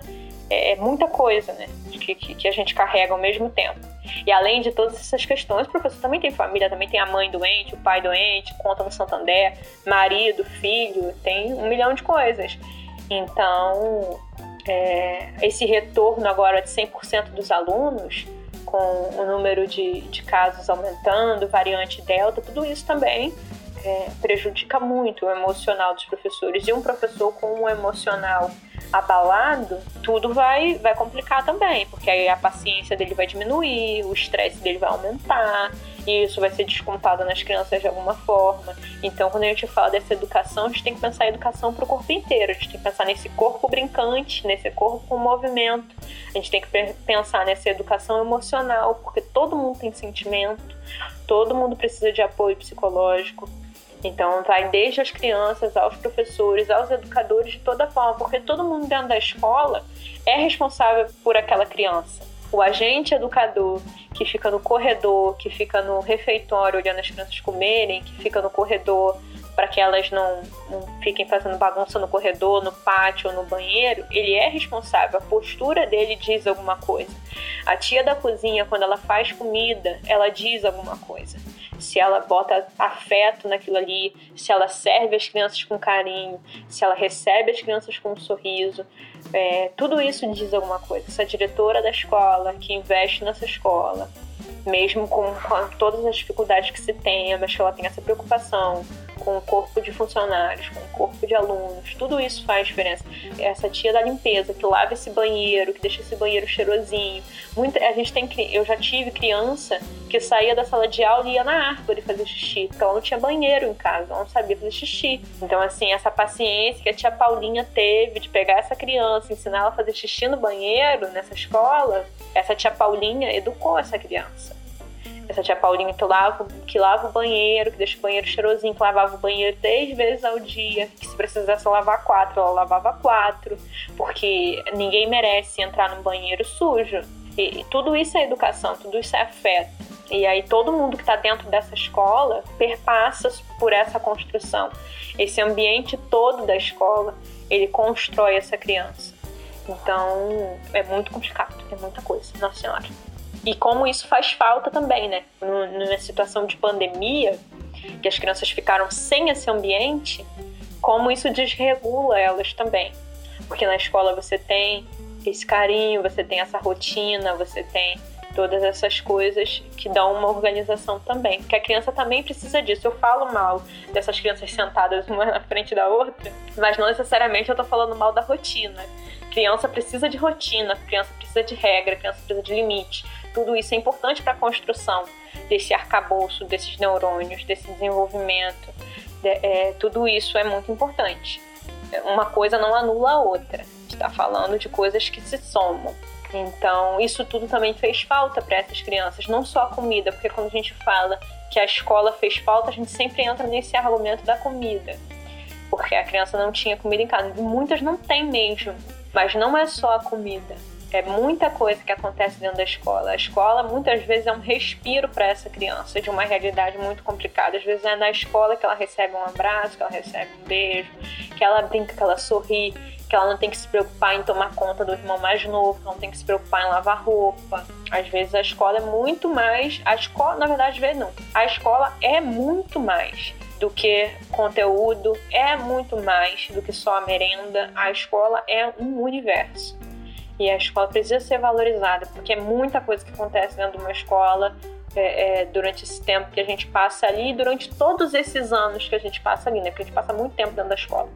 é, é muita coisa, né, que, que, a gente carrega ao mesmo tempo. E além de todas essas questões, o professor também tem família, também tem a mãe doente, o pai doente, conta no Santander, marido, filho, tem um milhão de coisas. Então, é, esse retorno agora de 100% dos alunos com o número de, de casos aumentando, variante Delta, tudo isso também é, prejudica muito o emocional dos professores. E um professor com um emocional abalado, tudo vai, vai complicar também, porque aí a paciência dele vai diminuir, o estresse dele vai aumentar, e isso vai ser descontado nas crianças de alguma forma. Então, quando a gente fala dessa educação, a gente tem que pensar em educação para o corpo inteiro, a gente tem que pensar nesse corpo brincante, nesse corpo com movimento, a gente tem que pensar nessa educação emocional, porque todo mundo tem sentimento, todo mundo precisa de apoio psicológico, então, vai desde as crianças, aos professores, aos educadores, de toda forma, porque todo mundo dentro da escola é responsável por aquela criança. O agente educador que fica no corredor, que fica no refeitório olhando as crianças comerem, que fica no corredor para que elas não, não, fiquem fazendo bagunça no corredor, no pátio no banheiro, ele é responsável. A postura dele diz alguma coisa. A tia da cozinha, quando ela faz comida, ela diz alguma coisa se ela bota afeto naquilo ali, se ela serve as crianças com carinho, se ela recebe as crianças com um sorriso. É, tudo isso diz alguma coisa. Essa diretora da escola que investe nessa escola, mesmo com, com todas as dificuldades que se tenha, mas que ela tem essa preocupação com o corpo de funcionários, com o corpo de alunos, tudo isso faz diferença. Essa tia da limpeza que lava esse banheiro, que deixa esse banheiro cheirosinho. Muita, a gente tem, eu já tive criança que saía da sala de aula e ia na árvore fazer xixi, porque ela não tinha banheiro em casa, ela não sabia fazer xixi. Então, assim, essa paciência que a tia Paulinha teve de pegar essa criança, ensinar ela a fazer xixi no banheiro, nessa escola, essa tia Paulinha educou essa criança essa tia Paulinha que lava, que lava o banheiro, que deixa o banheiro cheirosinho, que lavava o banheiro três vezes ao dia, que se precisasse lavar quatro, ela lavava quatro, porque ninguém merece entrar num banheiro sujo. E, tudo isso é educação, tudo isso é afeto. E aí todo mundo que está dentro dessa escola perpassa por essa construção. Esse ambiente todo da escola, ele constrói essa criança. Então é muito complicado, é muita coisa, nossa senhora. E como isso faz falta também, né? Numa situação de pandemia, que as crianças ficaram sem esse ambiente, como isso desregula elas também. Porque na escola você tem esse carinho, você tem essa rotina, você tem todas essas coisas que dão uma organização também. Porque a criança também precisa disso. Eu falo mal dessas crianças sentadas uma na frente da outra, mas não necessariamente eu tô falando mal da rotina. Criança precisa de rotina, criança precisa de regra, criança precisa de limite. Tudo isso é importante para a construção desse arcabouço, desses neurônios, desse desenvolvimento. De, é, tudo isso é muito importante. Uma coisa não anula a outra. Está falando de coisas que se somam. Então, isso tudo também fez falta para essas crianças, não só a comida, porque quando a gente fala que a escola fez falta, a gente sempre entra nesse argumento da comida. Porque a criança não tinha comida em casa. Muitas não têm mesmo. Mas não é só a comida é muita coisa que acontece dentro da escola. A escola muitas vezes é um respiro para essa criança de uma realidade muito complicada. Às vezes é na escola que ela recebe um abraço, que ela recebe um beijo, que ela brinca, que ela sorri, que ela não tem que se preocupar em tomar conta do irmão mais novo, não tem que se preocupar em lavar roupa. Às vezes a escola é muito mais. A escola, na verdade, vezes não. A escola é muito mais do que conteúdo, é muito mais do que só a merenda. A escola é um universo. E a escola precisa ser valorizada, porque é muita coisa que acontece dentro de uma escola é, é, durante esse tempo que a gente passa ali, durante todos esses anos que a gente passa ali, né? Porque a gente passa muito tempo dentro da escola.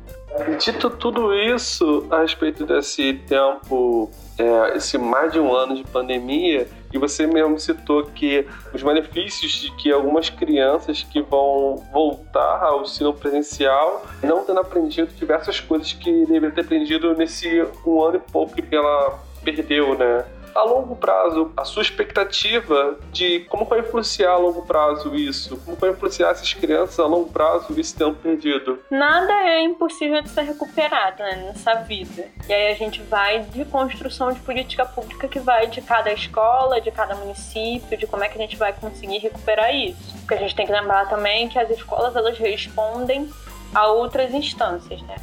Dito tudo isso a respeito desse tempo, é, esse mais de um ano de pandemia, e você mesmo citou que os benefícios de que algumas crianças que vão voltar ao ensino presencial não tendo aprendido diversas coisas que deveriam ter aprendido nesse um ano e pouco que ela perdeu, né? A longo prazo, a sua expectativa de como vai influenciar a longo prazo isso? Como vai influenciar essas crianças a longo prazo esse tempo perdido? Nada é impossível de ser recuperado né, nessa vida. E aí a gente vai de construção de política pública que vai de cada escola, de cada município, de como é que a gente vai conseguir recuperar isso. Porque a gente tem que lembrar também que as escolas elas respondem a outras instâncias, né?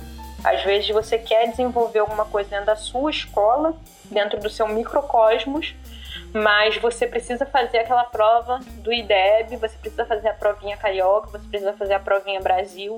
Às vezes você quer desenvolver alguma coisa dentro da sua escola, dentro do seu microcosmos, mas você precisa fazer aquela prova do IDEB, você precisa fazer a provinha carioca, você precisa fazer a provinha Brasil.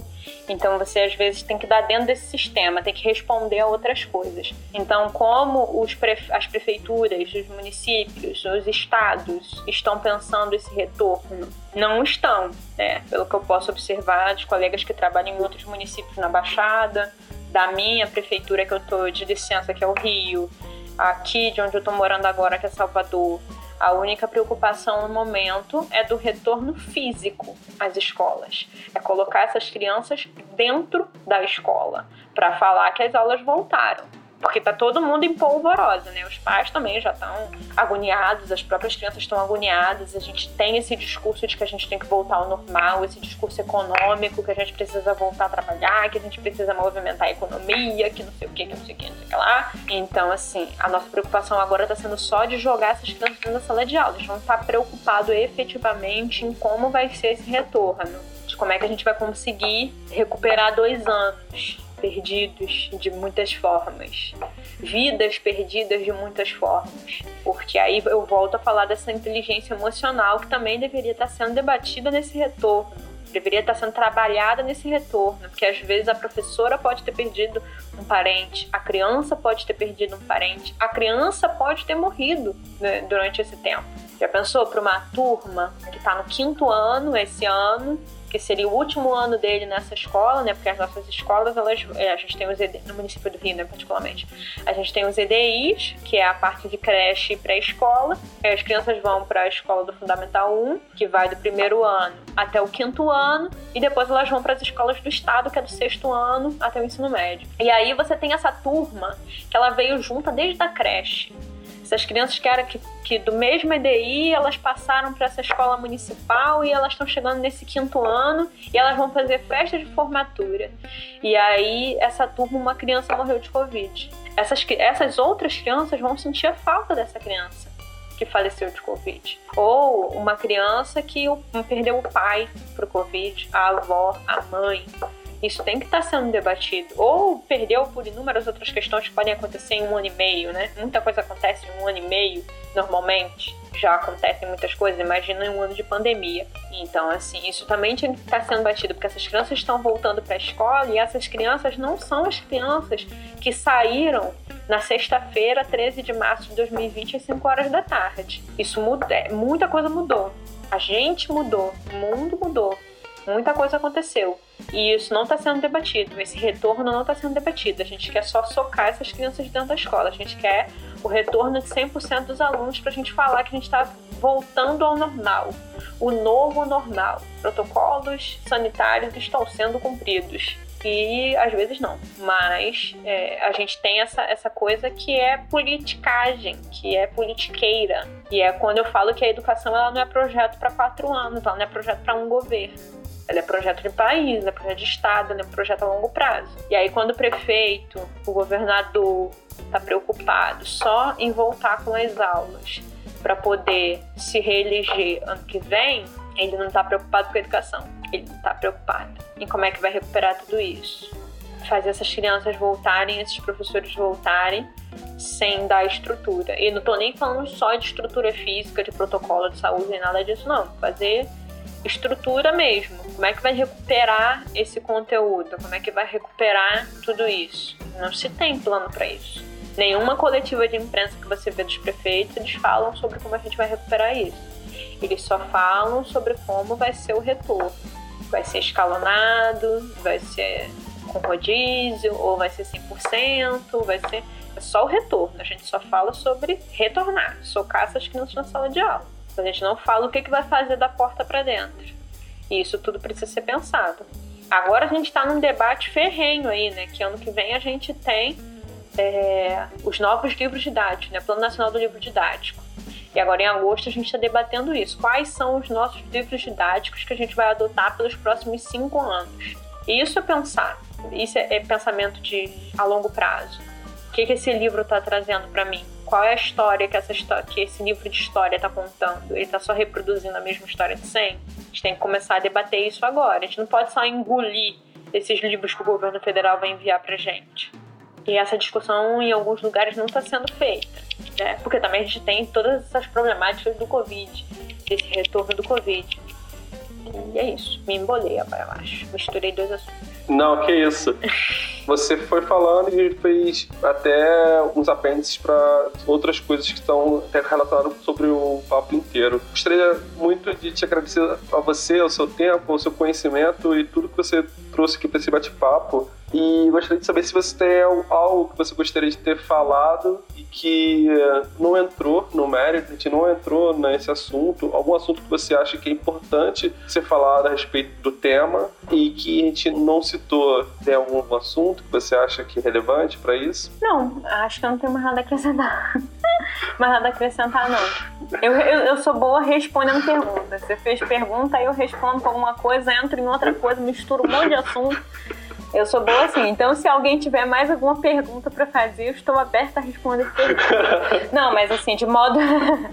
Então você às vezes tem que dar dentro desse sistema, tem que responder a outras coisas. Então, como prefe as prefeituras, os municípios, os estados estão pensando esse retorno? Não estão, né? Pelo que eu posso observar de colegas que trabalham em outros municípios na Baixada, da minha prefeitura que eu tô de licença, que é o Rio, aqui de onde eu estou morando agora, que é Salvador, a única preocupação no momento é do retorno físico às escolas. É colocar essas crianças dentro da escola para falar que as aulas voltaram. Porque tá todo mundo em polvorosa, né? Os pais também já estão agoniados, as próprias crianças estão agoniadas. A gente tem esse discurso de que a gente tem que voltar ao normal, esse discurso econômico, que a gente precisa voltar a trabalhar, que a gente precisa movimentar a economia, que não sei o que, que não sei o que, não sei o que lá. Então, assim, a nossa preocupação agora tá sendo só de jogar essas crianças da sala de aula. Eles vão estar preocupados efetivamente em como vai ser esse retorno, de como é que a gente vai conseguir recuperar dois anos perdidos de muitas formas, vidas perdidas de muitas formas. Porque aí eu volto a falar dessa inteligência emocional que também deveria estar sendo debatida nesse retorno, deveria estar sendo trabalhada nesse retorno, porque às vezes a professora pode ter perdido um parente, a criança pode ter perdido um parente, a criança pode ter morrido né, durante esse tempo. Já pensou para uma turma que está no quinto ano esse ano que seria o último ano dele nessa escola, né? Porque as nossas escolas, elas, é, a gente tem os ED, no município do Rio, né, particularmente, a gente tem os EDIs, que é a parte de creche e pré-escola. As crianças vão para a escola do Fundamental 1, que vai do primeiro ano até o quinto ano, e depois elas vão para as escolas do estado, que é do sexto ano até o ensino médio. E aí você tem essa turma que ela veio junta desde a creche. Essas crianças que eram que, que do mesmo EDI, elas passaram para essa escola municipal e elas estão chegando nesse quinto ano e elas vão fazer festa de formatura. E aí, essa turma, uma criança morreu de Covid. Essas, essas outras crianças vão sentir a falta dessa criança que faleceu de Covid. Ou uma criança que perdeu o pai pro Covid, a avó, a mãe. Isso tem que estar tá sendo debatido. Ou perdeu por inúmeras outras questões que podem acontecer em um ano e meio, né? Muita coisa acontece em um ano e meio, normalmente. Já acontecem muitas coisas, imagina em um ano de pandemia. Então, assim, isso também tem que estar tá sendo batido, porque essas crianças estão voltando para a escola e essas crianças não são as crianças que saíram na sexta-feira, 13 de março de 2020, às 5 horas da tarde. Isso muda, é, muita coisa mudou. A gente mudou, o mundo mudou. Muita coisa aconteceu. E isso não está sendo debatido. Esse retorno não está sendo debatido. A gente quer só socar essas crianças dentro da escola. A gente quer o retorno de 100% dos alunos para a gente falar que a gente está voltando ao normal. O novo normal. Protocolos sanitários estão sendo cumpridos e às vezes não. Mas é, a gente tem essa, essa coisa que é politicagem, que é politiqueira. E é quando eu falo que a educação ela não é projeto para quatro anos, ela não é projeto para um governo. Ela é projeto de país, é projeto de Estado, é projeto a longo prazo. E aí, quando o prefeito, o governador, está preocupado só em voltar com as aulas para poder se reeleger ano que vem, ele não está preocupado com a educação. Ele não está preocupado em como é que vai recuperar tudo isso. fazer essas crianças voltarem, esses professores voltarem sem dar estrutura. E não tô nem falando só de estrutura física, de protocolo de saúde, nem nada disso, não. Fazer estrutura mesmo. Como é que vai recuperar esse conteúdo? Como é que vai recuperar tudo isso? Não se tem plano para isso. Nenhuma coletiva de imprensa que você vê dos prefeitos, eles falam sobre como a gente vai recuperar isso. Eles só falam sobre como vai ser o retorno. Vai ser escalonado, vai ser com rodízio, ou vai ser 100%, vai ser é só o retorno. A gente só fala sobre retornar, socar essas crianças na sala de aula. A gente não fala o que, que vai fazer da porta para dentro. E isso tudo precisa ser pensado. Agora a gente está num debate ferrenho aí, né? Que ano que vem a gente tem é, os novos livros didáticos, né? Plano Nacional do Livro Didático. E agora em agosto a gente está debatendo isso. Quais são os nossos livros didáticos que a gente vai adotar pelos próximos cinco anos? E isso é pensar. Isso é, é pensamento de a longo prazo. O que, que esse livro está trazendo para mim? Qual é a história que, essa que esse livro de história está contando? Ele está só reproduzindo a mesma história de sempre? A gente tem que começar a debater isso agora. A gente não pode só engolir esses livros que o governo federal vai enviar para gente. E essa discussão em alguns lugares não está sendo feita, né? Porque também a gente tem todas essas problemáticas do Covid, desse retorno do Covid. E é isso. Me embolei agora, eu acho. Misturei dois assuntos. Não, que isso. <laughs> Você foi falando e fez até uns apêndices para outras coisas que estão relacionadas sobre o papo inteiro. Gostaria muito de te agradecer a você, ao seu tempo, ao seu conhecimento e tudo que você trouxe aqui para esse bate-papo. E gostaria de saber se você tem algo que você gostaria de ter falado e que eh, não entrou no mérito, a gente não entrou nesse assunto, algum assunto que você acha que é importante ser falado a respeito do tema e que a gente não citou. Tem algum assunto que você acha que é relevante para isso? Não, acho que eu não tenho mais nada a acrescentar. <laughs> mais nada a acrescentar, não. Eu, eu, eu sou boa respondendo perguntas. Você fez pergunta, aí eu respondo com alguma coisa, entro em outra coisa, misturo um monte de assunto. Eu sou boa assim. Então, se alguém tiver mais alguma pergunta para fazer, eu estou aberta a responder perguntas. <laughs> Não, mas assim, de modo,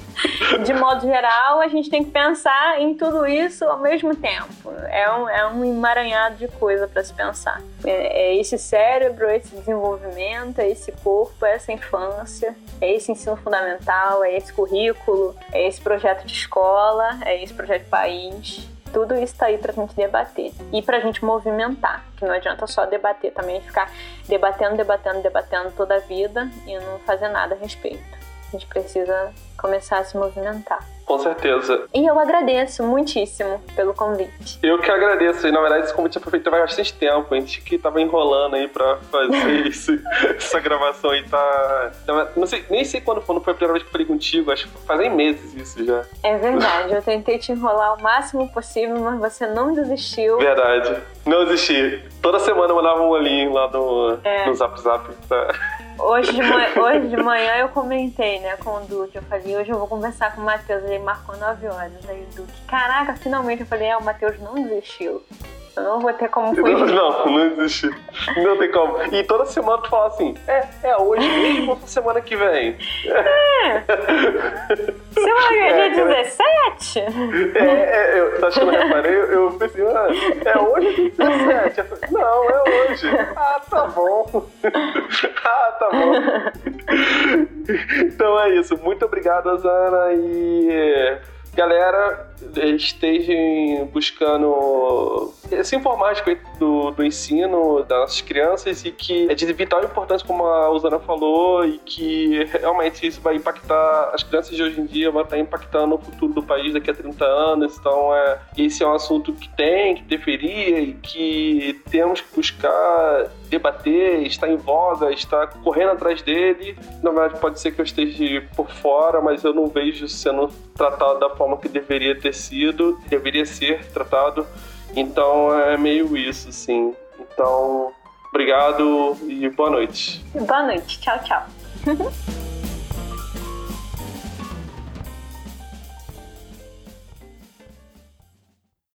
<laughs> de modo geral, a gente tem que pensar em tudo isso ao mesmo tempo. É um, é um emaranhado de coisa para se pensar. É, é esse cérebro, esse desenvolvimento, é esse corpo, é essa infância, é esse ensino fundamental, é esse currículo, é esse projeto de escola, é esse projeto de país. Tudo isso está aí para a gente debater e para a gente movimentar, que não adianta só debater, também ficar debatendo, debatendo, debatendo toda a vida e não fazer nada a respeito. A gente precisa começar a se movimentar. Com certeza. E eu agradeço muitíssimo pelo convite. Eu que agradeço. E na verdade esse convite foi feito há bastante tempo. A gente que tava enrolando aí pra fazer <laughs> esse, essa gravação aí. Tá. Não sei, nem sei quando foi, não foi a primeira vez que eu falei contigo. Acho que fazem meses isso já. É verdade. Eu tentei te enrolar o máximo possível, mas você não desistiu. Verdade. Não desisti. Toda semana eu mandava um olhinho lá no, é. no Zap Zap. Tá? Hoje de, manhã, hoje de manhã eu comentei, né, com o Duque. Eu falei, hoje eu vou conversar com o Matheus. Ele marcou 9 horas. Aí o Duque, caraca, finalmente. Eu falei, é, o Matheus não desistiu. Eu não vou ter como <laughs> fugir. Não, não existe. Não tem como. E toda semana tu fala assim, é, é hoje mesmo ou semana que vem? É. semana que vem é <laughs> dia 17? É, é, eu, acho que eu reparei, eu, eu pensei, ah, é hoje ou 17? Falei, não, é hoje. Ah, tá bom. <laughs> ah, tá bom. Então é isso. Muito obrigado, Zana. E galera, estejam buscando se informar a respeito do, do ensino das nossas crianças e que é de vital importância, como a Usana falou, e que realmente isso vai impactar as crianças de hoje em dia, vai estar impactando o futuro do país daqui a 30 anos. Então, é, esse é um assunto que tem, que deveria e que temos que buscar debater, estar em voga, estar correndo atrás dele. Na verdade, pode ser que eu esteja por fora, mas eu não vejo sendo tratado da forma que deveria ter sido, deveria ser tratado. Então é meio isso, sim. Então, obrigado e boa noite. Boa noite. Tchau, tchau. <laughs>